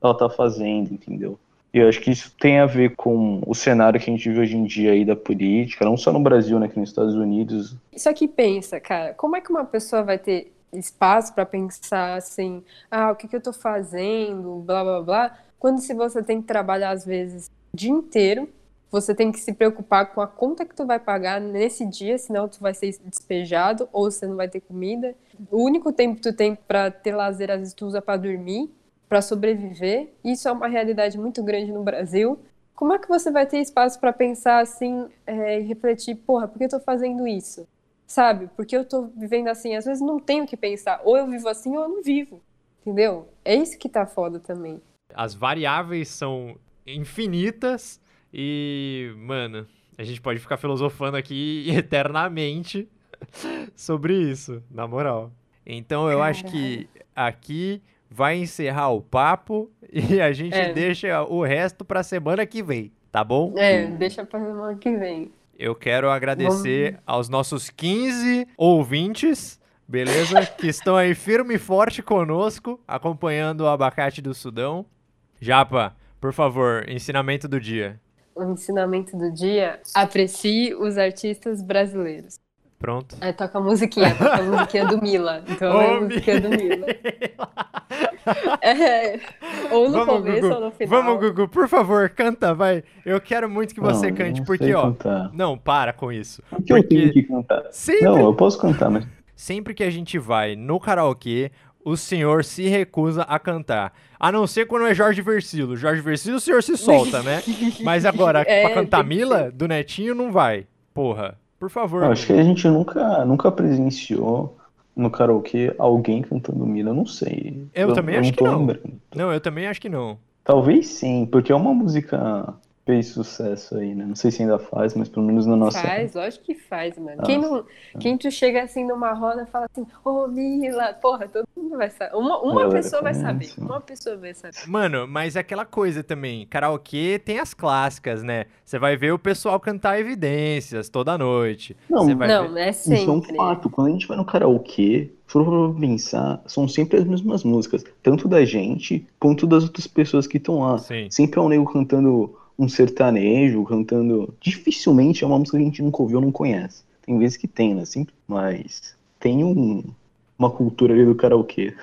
ela tá fazendo, entendeu? E eu acho que isso tem a ver com o cenário que a gente vive hoje em dia aí da política, não só no Brasil, né, que nos Estados Unidos. Só que pensa, cara, como é que uma pessoa vai ter espaço pra pensar assim, ah, o que que eu tô fazendo, blá blá blá, quando se você tem que trabalhar às vezes o dia inteiro, você tem que se preocupar com a conta que tu vai pagar nesse dia, senão tu vai ser despejado ou você não vai ter comida. O único tempo que tu tem pra ter lazer às vezes tu usa pra dormir, pra sobreviver. Isso é uma realidade muito grande no Brasil. Como é que você vai ter espaço pra pensar assim é, e refletir, porra, por que eu tô fazendo isso? Sabe? Porque eu tô vivendo assim, às vezes não tenho que pensar. Ou eu vivo assim ou eu não vivo. Entendeu? É isso que tá foda também. As variáveis são infinitas e, mano, a gente pode ficar filosofando aqui [laughs] eternamente [laughs] sobre isso, na moral. Então eu acho que aqui vai encerrar o papo [laughs] e a gente É. deixa o resto pra semana que vem, tá bom? É, deixa pra semana que vem. Eu quero agradecer aos nossos 15 ouvintes, beleza? que estão aí firme e forte conosco, acompanhando o abacate do Sudão. Japa, por favor, ensinamento do dia. O ensinamento do dia: aprecie os artistas brasileiros. Pronto. Aí toca a musiquinha, toca a musiquinha do Mila. Então é a musiquinha do Mila. É, ou no começo ou no final. Vamos, Gugu, por favor, canta, vai. Eu quero muito que você Não, cante, não porque, ó. cantar. Não, para com isso. Por que eu tenho Porque que cantar? sempre, Não, eu posso cantar, mas sempre que a gente vai no karaokê, o senhor se recusa a cantar. A não ser quando é Jorge Versilo. Jorge Versilo, o senhor se solta, né? [laughs] Mas agora, É, pra cantar Mila, do Netinho, não vai. Porra, por favor. eu acho que a gente nunca, nunca presenciou no karaokê alguém cantando Mila, eu não sei. Eu também acho que não. lembrando. Não, eu também acho que não. Talvez sim, porque é uma música fez sucesso aí, né? Não sei se ainda faz, mas pelo menos na nossa. Faz, lógico que faz, mano. Nossa. Quem, não, quem tu chega assim numa roda e fala assim, ô Mila, porra, todo mundo vai saber. Uma, uma pessoa vai saber. Uma pessoa vai saber. Mano, mas é aquela coisa também. Karaokê tem as clássicas, né? Você vai ver o pessoal cantar evidências toda noite. Não, Não, ver... é Isso é um sempre. fato. Quando a gente vai no karaokê, for pra pensar, são sempre as mesmas músicas. Tanto da gente, quanto das outras pessoas que estão lá. Sim. Sempre é um nego cantando um sertanejo, cantando. Dificilmente é uma música que a gente nunca ouviu ou não conhece. Tem vezes que tem, né? Mas tem um, uma cultura ali do karaokê.